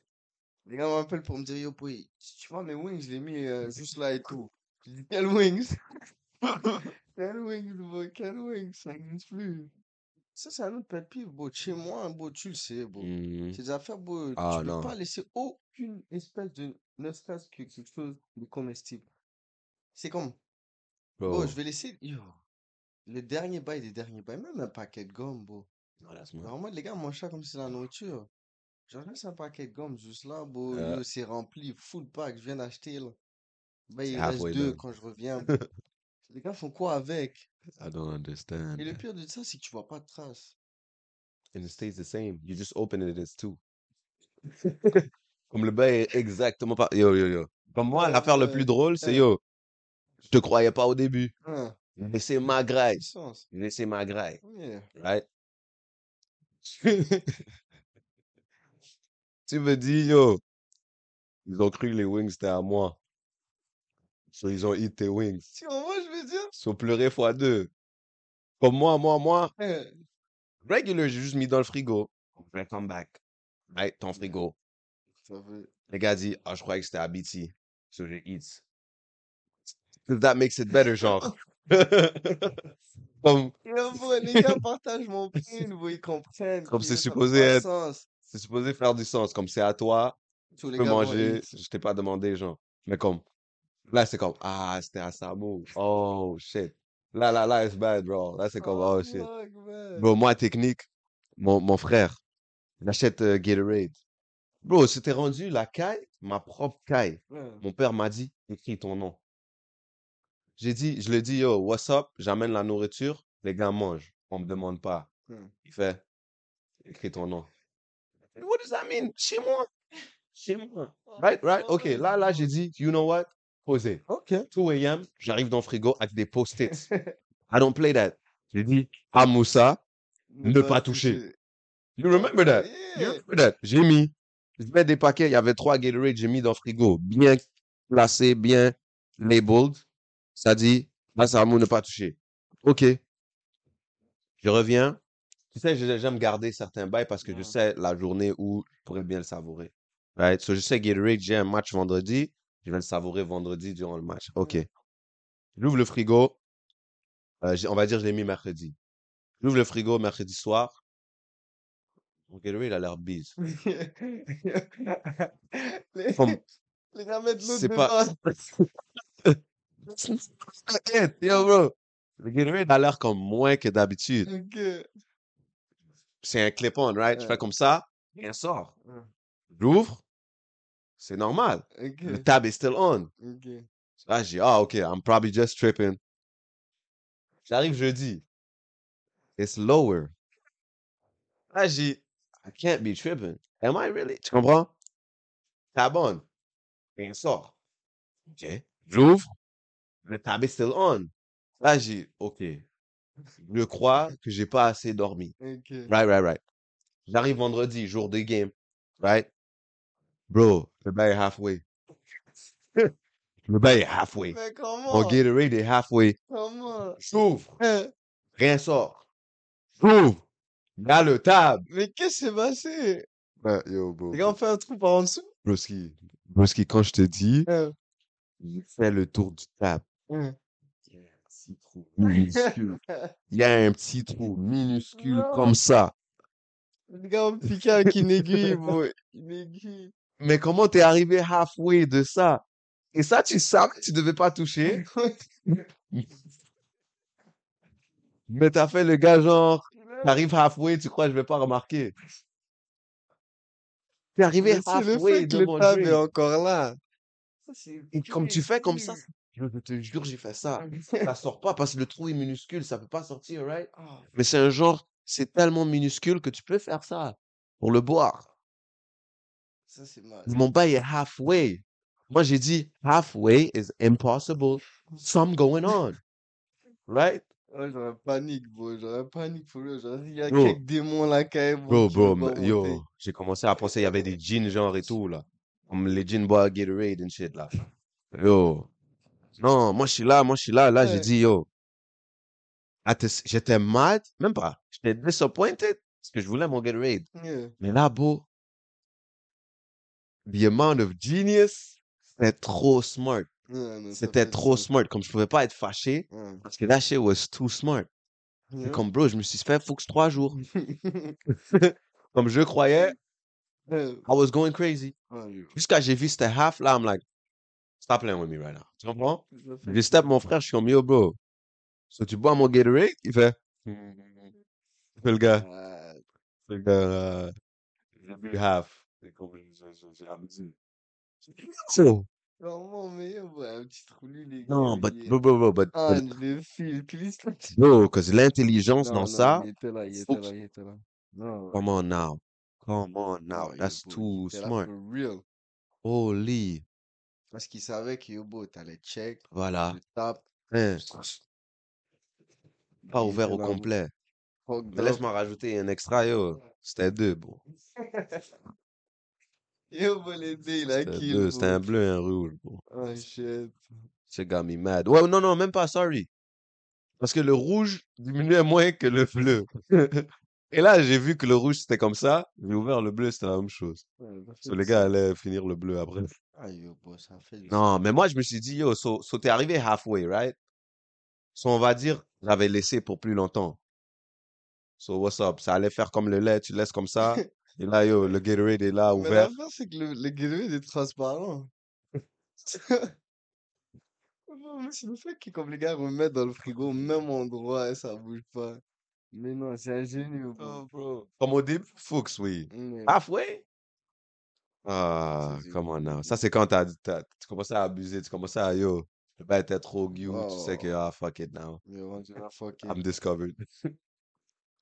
Les gars m'appellent pour me dire, yo, boy, tu vois mes wings, je les mis euh, juste là et tout. Je dis, quelles wings? Wings, wings? Ça n'existe plus. Ça, c'est un autre pet peeve, bro. Chez moi, bro, tu le sais, bro. Mhm. Ces affaires, bro, Ah, tu peux non. pas laisser aucune espèce de, ne serait-ce que quelque chose de comestible. C'est comme, bro, Bro. je vais laisser, yo, le dernier bail des derniers bails, même un paquet de gomme, bro. Non, laisse-moi. Normalement, les gars mangent ça comme si c'est la nourriture. Genre, laisse un paquet de gomme juste là, bro, Euh. yo, c'est rempli, full pack, je viens d'acheter, là. Bah, C'est il reste halfway deux done. quand je reviens. bro. les gars font quoi avec? I don't understand. Et le pire de ça, c'est que tu vois pas de traces. And it stays the same. You just open it as two. Comme le bail est exactement pas. Yo, yo, yo. Comme moi, Ouais, l'affaire le plus drôle, c'est yo. Je te croyais pas au début. Hein, J'ai laissé ma graille. J'ai laissé ma graille. Yeah. Right? tu me dis, yo. Ils ont cru que les wings c'était à moi. So, ils ont eat tes wings. Tu vois, moi, je veux dire, Ils sont pleurés fois deux. Comme moi, moi, moi. Regular, j'ai juste mis dans le frigo. Vais come back. Right? Ton frigo. ça veut. Le gars dit, ah, je croyais que c'était à BT. So j'ai eat. Cause that makes it better, genre? Comme, les gars partagent mon pain, bro, ils comprennent. Comme c'est supposé être. c'est supposé faire du sens. Comme c'est à toi, Tous tu les peux gars manger. Je t'ai pas demandé, genre. Mais comme, là, c'est comme, ah, c'était à Samu. Oh, shit. Là, là, là, it's bad, bro. Là, c'est comme, Oh, oh, shit. fuck. Bro, moi, technique, mon, mon frère, il achète euh, Gatorade. Bro, c'était rendu la caille, ma propre caille. Ouais. Mon père m'a dit, écris ton nom. J'ai dit, je lui ai dit, yo, what's up? J'amène la nourriture, les gars mangent. On me demande pas. Hmm. Il fait, écris ton nom. What does that mean? Chez moi. Chez moi. Right, right? Ok, là, là, j'ai dit, you know what? Posez. Ok. 2 a.m., j'arrive dans le frigo avec des post-its. I don't play that. J'ai dit, à Moussa, Ne pas toucher. you remember that? You remember that? J'ai mis, je mets des paquets, il y avait trois Gatorade, j'ai mis dans le frigo, bien placé, bien labeled. Ça dit, là, c'est à moi ne pas toucher. OK. Je reviens. Tu sais, j'aime garder certains bails parce que je sais la journée où je pourrais bien le savourer. Right? So, je sais Gatorade, j'ai un match vendredi, je vais le savourer vendredi durant le match. OK. J'ouvre le frigo. Euh, on va dire, je l'ai mis mercredi. J'ouvre le frigo mercredi soir. Mon Gatorade a l'air bise. les, Comme- les gars mettent l'autre C'est pas. yo, bro. Le Gatorade a l'air comme moins que d'habitude. Ok. C'est un clip-on, right? Je fais comme ça, rien sort. J'ouvre, c'est normal. Le tab est still on. Ok. Là, j'ai dit, ah, OK, I'm probably just tripping. J'arrive jeudi. It's lower. Là, j'ai dit, I can't be tripping. Am I really? Tu comprends? Tab on. Rien sort. OK. J'ouvre. Le tab est still on. Là, j'ai, OK. Je crois que j'ai pas assez dormi. Ok. Right, right, right. J'arrive vendredi, jour de game. Right? Bro, le bail est halfway. le bail est halfway. Mais Mon comment? Gatorade est halfway. Comment? J'ouvre. Hein? Rien sort. J'ouvre. Dans le table. Mais qu'est-ce qui s'est passé? Ben, yo, bro. Les gars ont fait un trou par en dessous? Broski. Broski, quand je te dis, Hein? j'ai fait le tour du table. Hein? petit trou minuscule. Il y a un petit trou minuscule comme ça. Le gars m'a piqué avec une aiguille, bro. Une aiguille. Mais comment t'es arrivé halfway de ça? Et ça, tu savais que tu devais pas toucher? Mais t'as fait le gars genre, t'arrives halfway, tu crois que je vais pas remarquer. T'es arrivé Mais c'est le halfway fait que de le mon est encore là. Ça, Et comme tu fais comme ça, je te jure, j'ai fait ça. Ça sort pas parce que le trou est minuscule, ça peut pas sortir, right? Ah, Mais c'est un genre, c'est tellement minuscule que tu peux faire ça pour le boire. Ça, c'est mal. Mon bail est halfway. Moi, j'ai dit halfway is impossible. Some going on. Right? Ouais, j'aurais panique, bro. J'aurais panique pour lui. J'aurais dit, il y a Bro. quelques démons là, quand même, Bro, bro, yo, j'ai commencé à penser, il y avait des jeans genre et tout, là. Comme les jeans bois Gatorade and shit, là. Yo. Non, moi, je suis là, moi, je suis là. Là, j'ai dit, yo. J'étais mad, même pas. J'étais disappointed parce que je voulais mon Gatorade. Yeah. Mais là, bro, the amount of genius, c'était trop smart. Yeah, C'était trop smart. Comme je pouvais pas être fâché Ouais. parce que that shit was too smart. Yeah. comme, bro, je me suis fait focus trois jours. comme je croyais, Yeah. I was going crazy. Jusqu'à j'ai vu c'était half là, I'm like, stop playing with me right now. Tu comprends? J'ai step mon frère, je suis comme yo, bro. So tu bois mon Gatorade? Il fait. Il fait le gars. Il fait le gars. euh, J'ai bu half. Ouais, un petit trou nul, non, but, but, Ah, but- le fil, please. bro, cause l'intelligence Non, dans non, ça, il était là, il était faut là, que- il était là. Non, come on now. Come on now. non, That's il too était là smart. for real. Holy. Parce qu'il savait que yo, bro, t'allais check, Voilà. Hein, pas il ouvert était au là, complet. Fucked Mais up. laisse-moi rajouter un extra, yo. C'était deux, bro. Deux, il a kill. C'était un bleu et un rouge, bro. Oh, shit. Shit got me mad. Ouais, non, non, même pas, sorry. Parce que le rouge diminuait moins que le bleu. Et là, j'ai vu que le rouge, c'était comme ça. J'ai ouvert le bleu, c'était la même chose. Ouais, ça So, du les gars allaient finir le bleu après. Ah, yo, bro, ça fait du Non, mais moi, je me suis dit, yo, so, so t'es arrivé halfway, right? So, on va dire, j'avais laissé pour plus longtemps. So, what's up? Ça allait faire comme le lait, tu laisses comme ça. Et là, yo, le Gatorade est là, Mais ouvert. l'affaire, c'est que le, le Gatorade est transparent. Non, mais c'est le fait que comme les gars remettent dans le frigo au même endroit et ça bouge pas. Mais non, c'est ingénieux, bro. Oh, bro. Comme au début, Fuchs, oui. Mm, Halfway? Ah, c'est come on now. ridicule. Ça, c'est quand t'as, t'as- tu commençais à abuser, tu commençais à, yo, le bail était trop cute, tu sais que, Oh, ah, fuck it now. mais it. I'm discovered.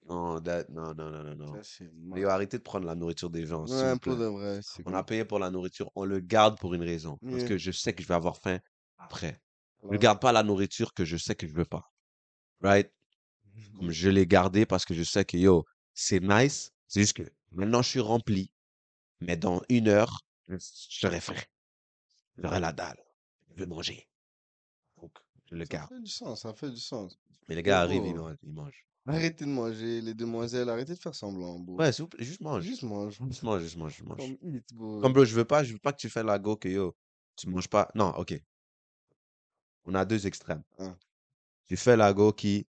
Non, that, non, non, non, non, non. Ça, Mais yo, arrêtez de prendre la nourriture des gens, s'il Ouais, vous pour plaît. de vrai, c'est On a payé pour la nourriture, on le garde pour une raison. Parce Yeah. que je sais que je vais avoir faim après. Je Ouais. garde pas la nourriture que je sais que je veux pas. Right? Comme je l'ai gardé parce que je sais que, yo, c'est nice. C'est juste que maintenant je suis rempli. Mais dans une heure, je serai faim. J'aurai la dalle. Je vais manger. Donc, je le Ça garde. fait du sens, ça fait du sens. Mais les gars arrivent, ils, mangent- ils mangent. Arrêtez de manger, les demoiselles, arrêtez de faire semblant, bro. Ouais, s'il vous plaît, juste mange. Juste mange. Juste mange, juste mange, juste mange. Comme eat, bro. Comme bro, je veux pas, je veux pas que tu fais la go que yo, tu manges pas. Non, ok. On a deux extrêmes. Hein. Tu fais la go qui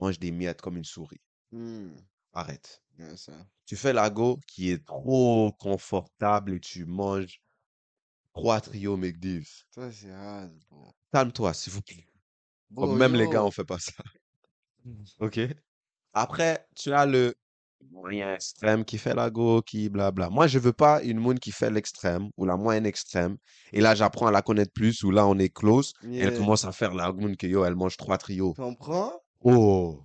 mange des miettes comme une souris. Hmm, Arrête. ouais, ça. Tu fais la go qui est trop confortable et tu manges trois trios McDiv. Toi, c'est hard, bro. Calme-toi, s'il vous plaît. Comme même les gars, on fait pas ça. Ok? Après, tu as le moyen extrême qui fait la go, qui blabla. Moi, je veux pas une moune qui fait l'extrême ou la moyenne extrême. Et là, j'apprends à la connaître plus, ou là, on est close. Et elle commence à faire la moune que yo, elle mange trois trios. Tu comprends? Oh!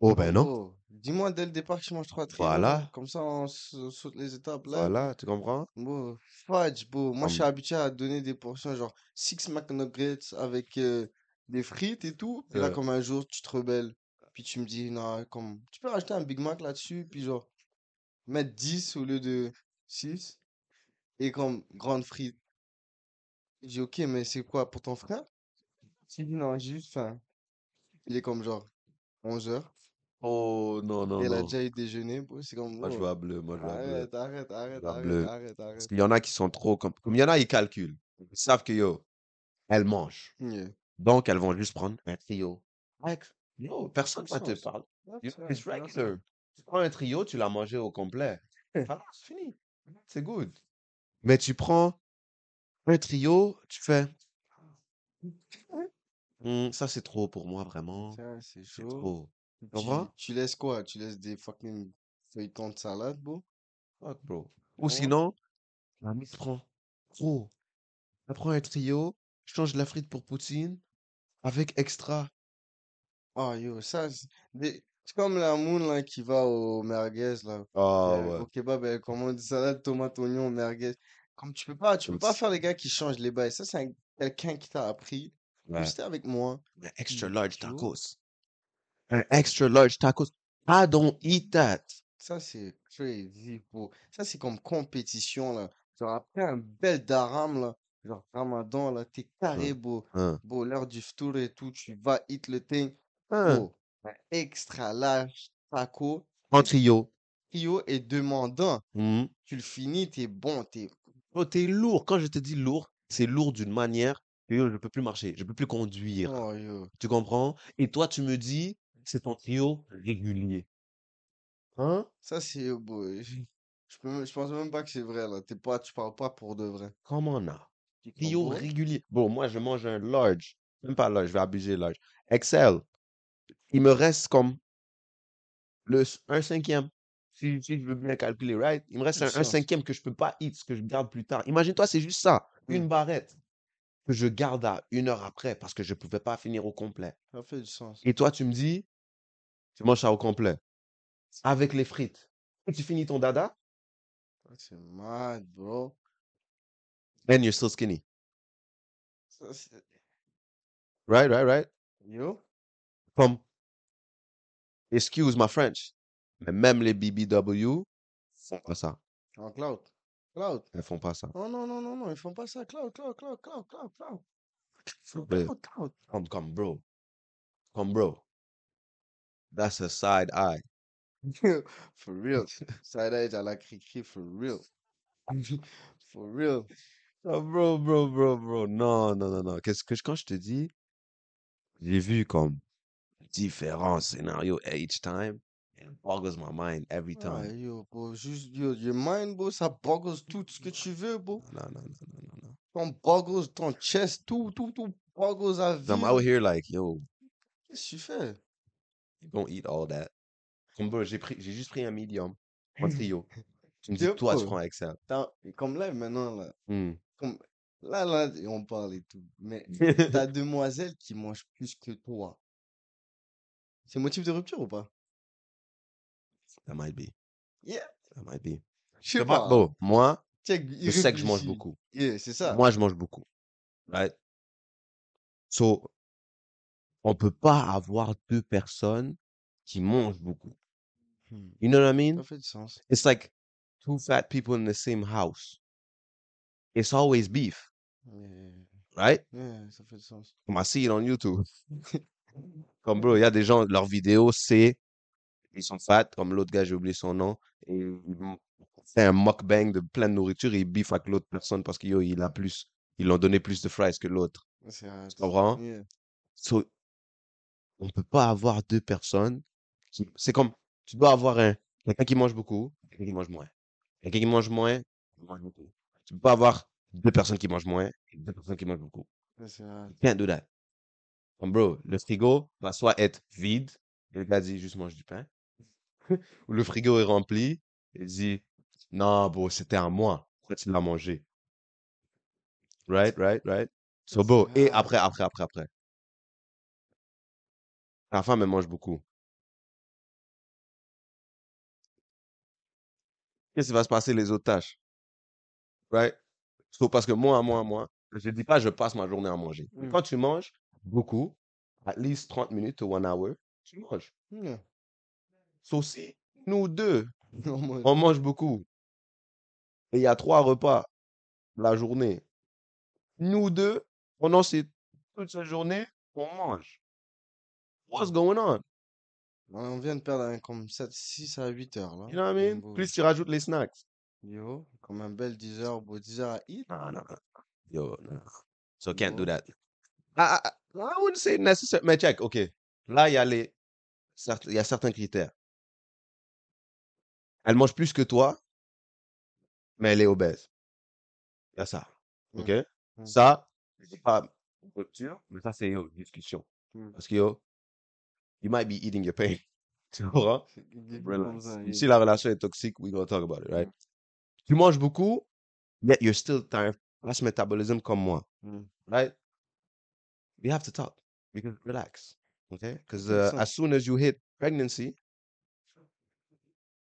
Oh, ben non. Bro, dis-moi dès le départ que je mange trois trios. Voilà. Comme ça, on saute les étapes là. Voilà, tu comprends? Bro, fudge, bro. Moi, je suis habitué à donner des portions genre 6 McNuggets avec euh, des frites et tout. Et là, comme un jour, tu te rebelles. Puis tu me dis, non, comme, tu peux rajouter un Big Mac là-dessus. Puis genre, mettre 10 au lieu de 6. Et comme, grande frite. Je dis, ok, mais c'est quoi pour ton frère? Il dit, non, j'ai juste faim. Il est comme genre 11 heures. Oh, non, non, elle a déjà eu déjeuner. C'est comme, Moi, je vois bleu, moi, je vois arrête, arrête, arrête, arrête, bleu. arrête, Parce arrête. qu'il y en a qui sont trop comme, comme il y en a, ils calculent. Ils savent que yo, elle mange. Donc, elles vont juste prendre un trio. Yo, personne Ça va te parler. Ça, It's regular. Tu prends un trio, tu l'as mangé au complet. Voilà, c'est fini. C'est good. Mais tu prends un trio, tu fais. Hmm, ça, c'est trop pour moi, vraiment. C'est chaud. Tu Tu, laisses quoi? Tu laisses des fucking feuilletons de salade, bro? Fuck, bro. Ou Ouais. sinon, la mise prend trop. Elle prend un trio, change la frite pour poutine avec extra. Oh, yo, ça, c'est des- c'est comme la moune, là, qui va au merguez, là. Ah Euh, ouais. Au kebab, elle commande salade, tomate, oignon, merguez. Comme tu peux pas, tu peux Comme pas si- faire les gars qui changent les bails. Ça, c'est un- quelqu'un qui t'a appris. Ouais. Comme c'était avec moi. Un extra large tu vois. tacos. Un extra large tacos. I don't eat that. Ça, c'est crazy, bro. Ça, c'est comme compétition, là. Genre, après un bel daram, là, genre Ramadan, là, t'es carré, bro. Hein. Bro, l'heure du ftour et tout, tu vas hit le thing. Hein. Un extra large taco, En trio. trio et demandant. Mhm. Tu le finis, t'es bon, t'es... Bro, t'es lourd. Quand je te dis lourd, c'est lourd d'une manière que yo, je peux plus marcher, je peux plus conduire. Oh, yo. Tu comprends? Et toi, tu me dis, c'est ton trio régulier. Hein? Ça, c'est, bro, je, je peux, même- je pense même pas que c'est vrai, là. T'es pas, tu parles pas pour de vrai. Comment on a? Trio régulier. Bon, moi, je mange un large. Même pas large, je vais abuser large. Excel. Il me reste comme le, un cinquième. Si, si je veux bien calculer, right? Il me reste un, un cinquième que je peux pas eat, que je garde plus tard. Imagine-toi, c'est juste ça. Hmm. Une barrette que je garde à une heure après parce que je pouvais pas finir au complet. Ça fait du sens. Et toi, tu me dis, tu manges ça au complet. Avec les frites. Et tu finis ton dada, Ça, C'est mad, bro. And you're still skinny. Uh, right, right, right? Yo. Comme, excuse my French, mais même les BBW font pas ça. Ah, en cloud. Cloud. Elles font pas ça. Non, non, non, non, non, ils font pas ça. Cloud, cloud, cloud, cloud, cloud, cloud. Cloud, cloud. Comme, comme, bro. Comme, bro. That's a side eye. For real. Side edge à la cri-cri, for real. For real. Oh, bro, bro, bro, bro. Non, non, non, non. Qu'est-ce que, je- quand je te dis, j'ai vu comme différents scénarios each time. It boggles my mind every Ah, time. yo, bro, juste, yo, your mind, bro, ça boggles tout ce que tu veux, bro. Non, non, non, non, non, non. Ton boggles, ton chest, tout, tout, tout boggles à I'm vivre. out here like, yo, Qu'est-ce que tu fais? you don't eat all that. Comme, bro, j'ai pris, j'ai juste pris un medium, un trio. Tu me dis, Yo, toi, tu bro. prends Excel. T'as- Comme là, maintenant, là, Hmm. Là, là, on parle et tout, mais ta demoiselle qui mange plus que toi. C'est motif de rupture ou pas? That might be. Yeah, That might be. je sais pas-. Bon, moi, Check, je sais que je mange beaucoup. Yeah, c'est ça. Moi, je mange beaucoup. Right? So, on peut pas avoir deux personnes qui mangent beaucoup. Hmm, You know what I mean? Ça fait du sens. It's like two fat people in the same house. It's always beef, Yeah, right? yeah, ça fait du sens. Comme I see it on YouTube. Comme bro, il y a des gens, leurs vidéos, c'est, ils sont fat, comme l'autre gars, j'ai oublié son nom, et ils fait un mukbang de plein de nourriture et ils beef avec l'autre personne parce qu'il il a plus, ils l'ont donné plus de fries que l'autre. Tu comprends? Yeah. So, on peut pas avoir deux personnes qui, c'est comme, tu dois avoir un, quelqu'un qui mange beaucoup, quelqu'un qui mange moins. Quelqu'un qui mange moins, mange beaucoup. Tu peux pas avoir deux personnes qui mangent moins et deux personnes qui mangent beaucoup. You can't do that. Comme bro, le frigo va soit être vide, et le gars dit juste mange du pain, ou le frigo est rempli, et il dit non, bro, c'était à moi. Pourquoi tu l'as mangé? Right, right, right. So, bro, et après, après, après, après. La femme, elle mange beaucoup. Qu'est-ce qui va se passer les autres tâches? Right? So, parce que moi, moi, moi, je dis pas je passe ma journée à manger. Mm. Quand tu manges beaucoup, at least 30 minutes to one hour, tu manges. Yeah. So, si nous deux, on mange beaucoup, et il y a trois repas la journée, nous deux, pendant ces, toute cette journée, on mange. What's going on? on vient de perdre comme 7, 6 à 8 heures, là. You know what I mean? Plus tu rajoutes les snacks. Yo, comme un bel 10 heures, bro, 10 heures. Non, non, non. Yo, no. So can't do that. Ah, ah, ah, I wouldn't say necessary. Mais check, OK. Là, il y a les, certes- il y a certains critères. Elle mange plus que toi, mais elle est obèse. Il y a ça. OK? Mm. Ça, c'est pas une rupture, mais ça, c'est yo, discussion. Mm. Parce que yo, you might be eating your pain. Tu? C'est comme Relax. ça. Si la relation est toxique, we gonna talk about it, right? Mm. Tu manges beaucoup, yet you're still tired. That's metabolism comme moi, Mm. right? We have to talk. We can relax, okay? Because uh, as soon as you hit pregnancy,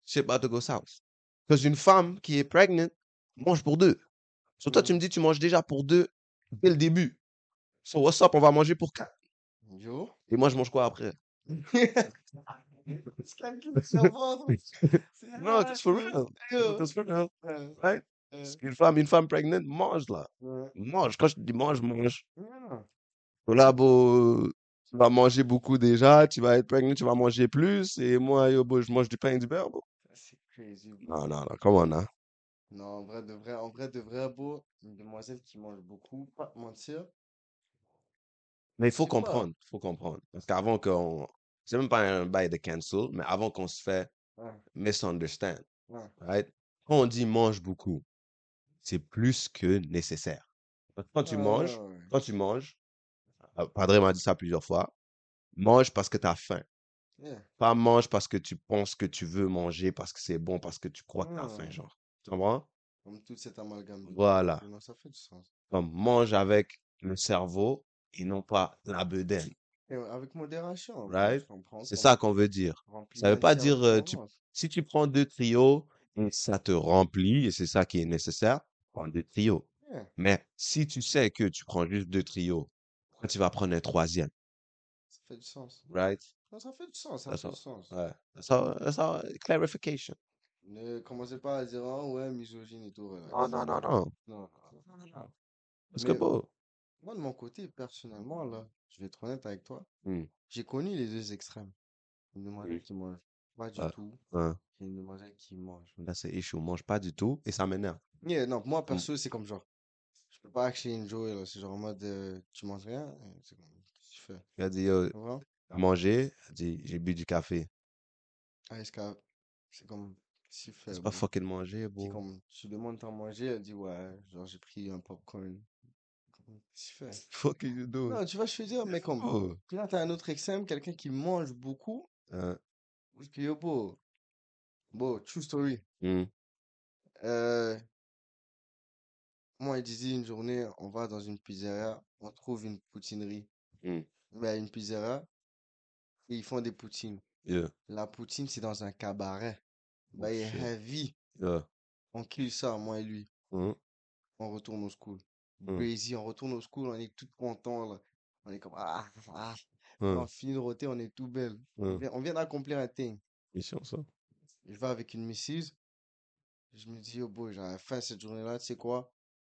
shit about to go south. Because une femme qui est pregnant mange pour deux. So toi, tu Mm. me dis, tu manges déjà pour deux dès le début. So what's up, on va manger pour quatre. Yo. Et moi, je mange quoi après? No, just for Ah, real. Just for real, right? Une femme, une femme pregnant mange là. Mange. Quand je dis mange, mange. Là, beau, tu vas manger beaucoup déjà, tu vas être pregnant, tu vas manger plus. Et moi, yo, beau, je mange du pain et du beurre, beau. C'est crazy. Non, non, non, come on, hein. Non, en vrai de vrai, en vrai de vrai, beau, une demoiselle qui mange beaucoup, pas te mentir. Mais il faut comprendre, il faut comprendre. Parce qu'avant qu'on... C'est même pas un bail de cancel, mais avant qu'on se fait Ouais, misunderstand, ouais. right? Quand on dit mange beaucoup, c'est plus que nécessaire. Que Quand tu manges, quand tu manges, Padre m'a dit ça plusieurs fois, mange parce que tu as faim. Yeah. Pas mange parce que tu penses que tu veux manger, parce que c'est bon, parce que tu crois que tu as faim, genre. Tu comprends? Comme tout cet amalgame. Voilà. Non, ça fait du sens. Comme mange avec le cerveau et non pas la bedaine. Et avec modération. Right? C'est ça qu'on veut dire. Ça veut un pas dire euh, tu, si tu prends deux trios et ça te remplit et c'est ça qui est nécessaire, prends deux trios. Yeah. Mais si tu sais que tu prends juste deux trios, pourquoi tu vas prendre un troisième? Ça fait du sens. Right? Non, ça fait du sens, ça That's fait all. du sens. Ouais. That's all, that's all, clarification. Ne commencez pas à dire, ah ouais, misogyne et tout. relax. Non, non, non, non. Non. Parce que bon. Moi, de mon côté, personnellement, là, je vais être honnête avec toi, Hmm. j'ai connu les deux extrêmes. Une demoiselle Oui. qui mange pas du Ah. tout, Hein. et une demoiselle qui mange. Là, c'est issue. On mange pas du tout et ça m'énerve. Yeah, non, moi, perso, c'est comme genre, je peux pas acheter une Joey, là, c'est genre en mode, euh, tu manges rien, euh, c'est comme, qu'est-ce que tu fais? Il a dit, yo, Tu vois? t'as mangé? Il a dit, j'ai bu du café. Ah, est-ce que, c'est comme, qu'est-ce que tu fais, C'est pas bro? fucking manger, Puis bro. comme, tu demandes t'en manger, elle dit, ouais, genre, j'ai pris un popcorn. Tu fais? Fuck you doing? Non, tu vois, je veux dire, mais comme, Oh. puis là, t'as un autre extrême, quelqu'un qui mange beaucoup, Hein? parce que yo, beau, beau, true story. Euh, moi, il disait une journée, on va dans une pizzeria, on trouve une poutinerie. Hmm. Mais une pizzeria, et ils font des poutines. Yeah. La poutine, c'est dans un cabaret. Oh, Bah, il est heavy. Yeah. On kill ça, moi et lui. Hmm. On retourne au school. Crazy, on retourne au school, on est tout contents, là. On est comme, ah, ah. Hmm. On finit de roter, on est tout belle. On Hmm. vient, on vient d'accomplir un thing. Mission, ça. Je vais avec une missus. Je me dis, oh boy, j'avais faim cette journée-là, tu sais quoi?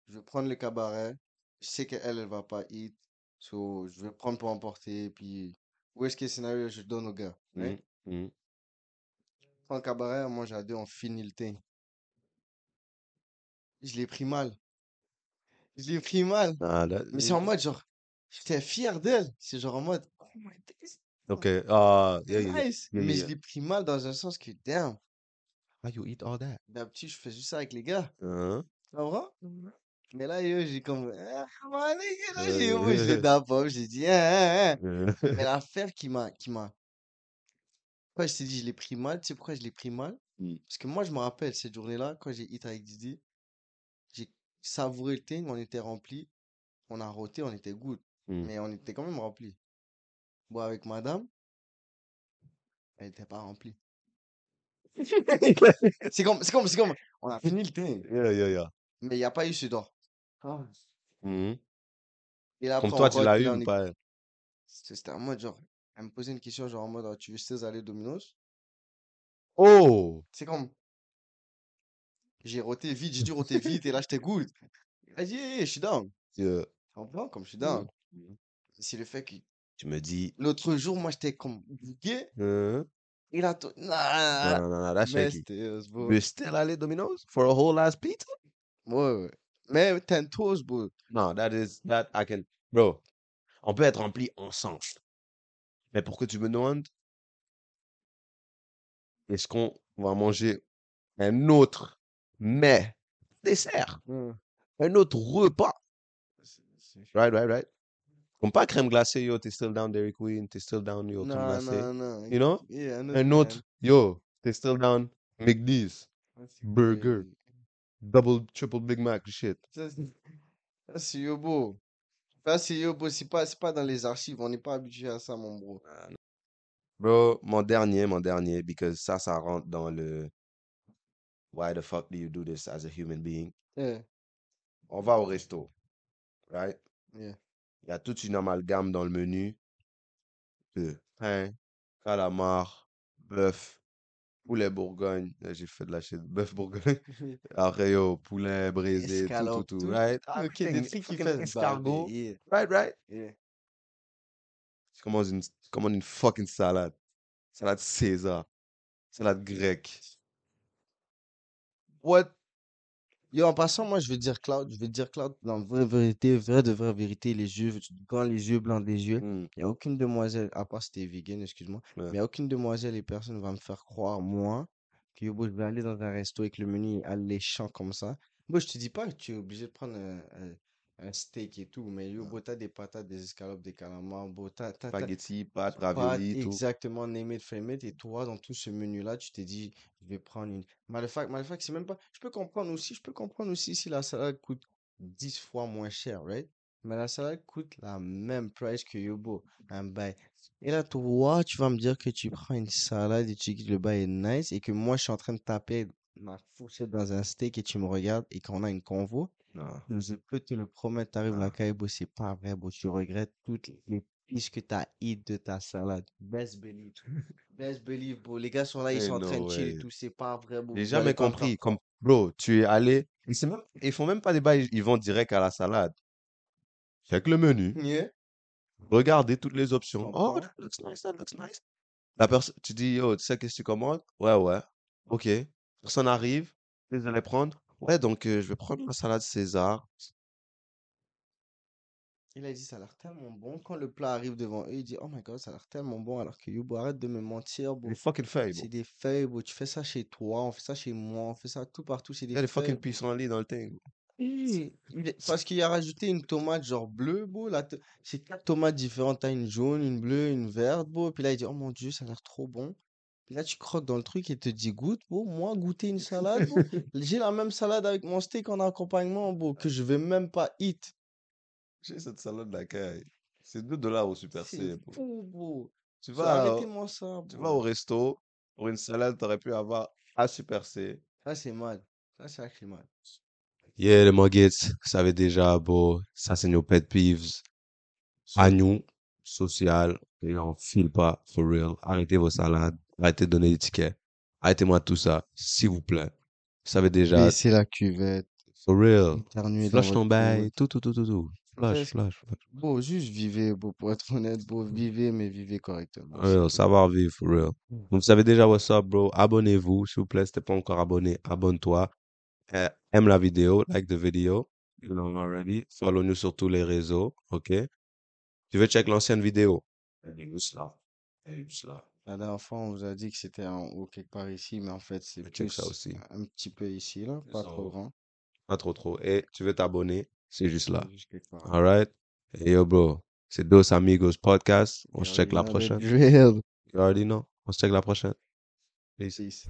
Je vais prendre le cabaret. Je sais qu'elle, elle va pas eat. So, je vais prendre pour emporter. Puis, worst case scenario, je donne au gars. Right? Je prends le cabaret, moi, j'ai deux, on finit le thing. Je l'ai pris mal. Je l'ai pris mal. Ah, là, Mais c'est en mode, genre, j'étais fier d'elle. C'est genre en mode, oh my days, Ok. Ah, yeah, c'est yeah, yeah. nice. yeah, Mais je l'ai pris mal dans un sens que, damn, Why you eat all that? d'habitude, je fais juste ça avec les gars. Comprends? Mais là, j'ai comme, ah, là, j'ai, moi, dap up, j'ai dit, hein. Euh, Mais l'affaire qui m'a, qui m'a, pourquoi je t'ai dit, je l'ai pris mal, tu sais pourquoi je l'ai pris mal? Hmm. Parce que moi, je me rappelle cette journée-là, quand j'ai hit avec Didi, j'ai savouré le thing, on était rempli, on a roté, on était good, Hmm. mais on était quand même rempli. Bon, avec madame, elle était pas remplie. C'est comme, c'est comme, c'est comme, on a fini le thing, Yeah, yeah, yeah. mais il n'y a pas eu ce d'or. Mhm. Et là, Comme après, toi, tu l'as eu ou pas? C'était en mode genre, elle me posait une question genre en mode, Ah, tu veux still aller Domino's? Oh! C'est comme, j'ai roté vite, j'ai dû roter vite, et là, j'étais good. A hey, je suis down. Yeah. Tu comprends? Comme je suis down? Mhm. C'est le fait que Tu me dis. l'autre jour, moi, j'étais comme Hein? et là, toi, Non, nah, non, non, non, that's mais shaky. c'était, euh, still aller Domino's? For a whole ass pizza? Ouais, ouais. Mais ten toes, bro. No, that is that I can, bro. On peut être rempli ensemble. Mais pour que tu me demandes, est-ce qu'on va manger un autre mets, dessert, Mmh. un autre repas? Right, right, right. Comme pas crème glacée, yo, t'es still down Dairy Queen, t'es still down, yo, crème Non, glacée. non, non. You know? Yeah, un autre Un man. autre, yo, t'es still down McD's, Ah, burger, double, triple Big Mac, shit. Ça, c'est c'est Yobo. Ça, c'est Yobo. C'est pas, pas dans les archives. On n'est pas habitué à ça, mon bro. Bro, mon dernier, mon dernier, because ça, ça rentre dans le why the fuck do you do this as a human being? Yeah, On va au resto, right? yeah. Il y a toute une amalgame dans le menu de pain, calamar, bœuf, poulet bourgogne. J'ai fait de la shit. Bœuf bourgogne. Après, yo, poulet braisé, tout, tout, tout, right? Ok, Everything, des trucs qui fucking fait escargot. yeah, Right, right? yeah. Tu commandes une, tu commandes une fucking salade. Salade César. Salade grecque. What? Yo, en passant, moi, je vais dire Cloud. Je vais dire Cloud dans vraie vérité, vraie de vraie vérité, les yeux, quand les yeux blancs des yeux. Hmm, Il n'y a aucune demoiselle, à part si t'es vegan, excuse-moi, mais il n'y a aucune demoiselle et personne va me faire croire, moi, que yo, je vais aller dans un resto que le menu alléchant comme ça. Moi, je te dis pas que tu es obligé de prendre un, un- un steak et tout, mais yo, bro, t'as des patates, des escalopes, des calamars, bro, t'as, t'as, t'as- Spaghetti, pâtes, pâtes, ravioli, tout. exactement, name it, frame it, et toi, dans tout ce menu-là, tu t'es dit, je vais prendre une. Of fact, c'est même pas. Je peux comprendre aussi, je peux comprendre aussi si la salade coûte 10 fois moins cher, right? Mais la salade coûte la même price que Yobo, un bail. Et là, toi, tu vas me dire que tu prends une salade et tu dis que le bail est nice et que moi, je suis en train de taper ma fourchette dans un steak et tu me regardes et qu'on a une convo. Non. Je peux te le promettre, t'arrives Ah. la bro, c'est pas vrai. Tu regrettes toutes les piches que t'as eat de ta salade. Best believe. Best believe, bro. Les gars sont là, ils sont en train no de chill et way. tout. C'est pas vrai, bro. J'ai Vous jamais allez pas me faire compris. Comme, bro, tu es allé. Ils, c'est même- ils font même pas des bails, ils vont direct à la salade. Check le menu. Yeah. Regardez toutes les options. Oh, Comprends. that looks nice, that looks nice. La personne, tu dis, yo, tu sais qu'est-ce que tu commandes? Ouais, ouais. Ok. Personne arrive. Vous allez prendre? Ouais, donc euh, je vais prendre la salade César. Il a dit, ça a l'air tellement bon. Quand le plat arrive devant eux, il dit, oh my god, ça a l'air tellement bon. Alors que Yobo, arrête de me mentir, bro. Les fucking feuilles, C'est des feuilles, bro. Tu fais ça chez toi, on fait ça chez moi, on fait ça tout partout. C'est Il y des a des feuilles, fucking bro. pissenlits dans le thing. Oui, parce qu'il a rajouté une tomate genre bleue, beau. Là, t- c'est quatre tomates différentes. T'as une jaune, une bleue, une verte, beau. Puis là, il dit, oh mon Dieu, ça a l'air trop bon. Puis là, tu croques dans le truc et te dis, goûte, beau. Moi, goûter une salade. J'ai la même salade avec mon steak en accompagnement, beau, que je vais même pas eat. J'ai cette salade d'accueil. C'est 2 dollars au Super C, bro. fou, beau. Tu vas, au- ça, tu vas au resto, pour une salade, t'aurais pu avoir à Super C. Ça, c'est mal. Ça, c'est actually mal. Yeah, les Muggets, vous savez déjà, bro, ça c'est nos pet peeves. À nous, social, et on file pas, for real. Arrêtez vos salades, arrêtez de donner des tickets. Arrêtez-moi tout ça, s'il vous plaît. Vous savez déjà, Baissez la cuvette. for real. Votre ton bail, tout, tout, tout, tout, tout. Flush, flush. Beau, juste vivez, beau, pour être honnête, beau, vivez, mais vivez correctement, Real, savoir vivre, for real. Donc, vous savez déjà what's up, bro. Abonnez-vous, s'il vous plaît. Si t'es pas encore abonné, abonne-toi. Euh, aime la vidéo, like the video. You know already. Follow nous sur tous les réseaux, ok? Tu veux check l'ancienne vidéo? Elle est juste là. Elle est juste là. La dernière fois, on vous a dit que c'était en haut quelque part ici, mais en fait, c'est check ça plus aussi. un petit peu ici, là, pas trop grand. Pas trop trop. Et tu veux t'abonner? C'est juste là. Juste là. Alright? Et yo, bro. C'est Dos Amigos Podcast. On se check la prochaine. You already know. On se check la prochaine. Peace. Peace.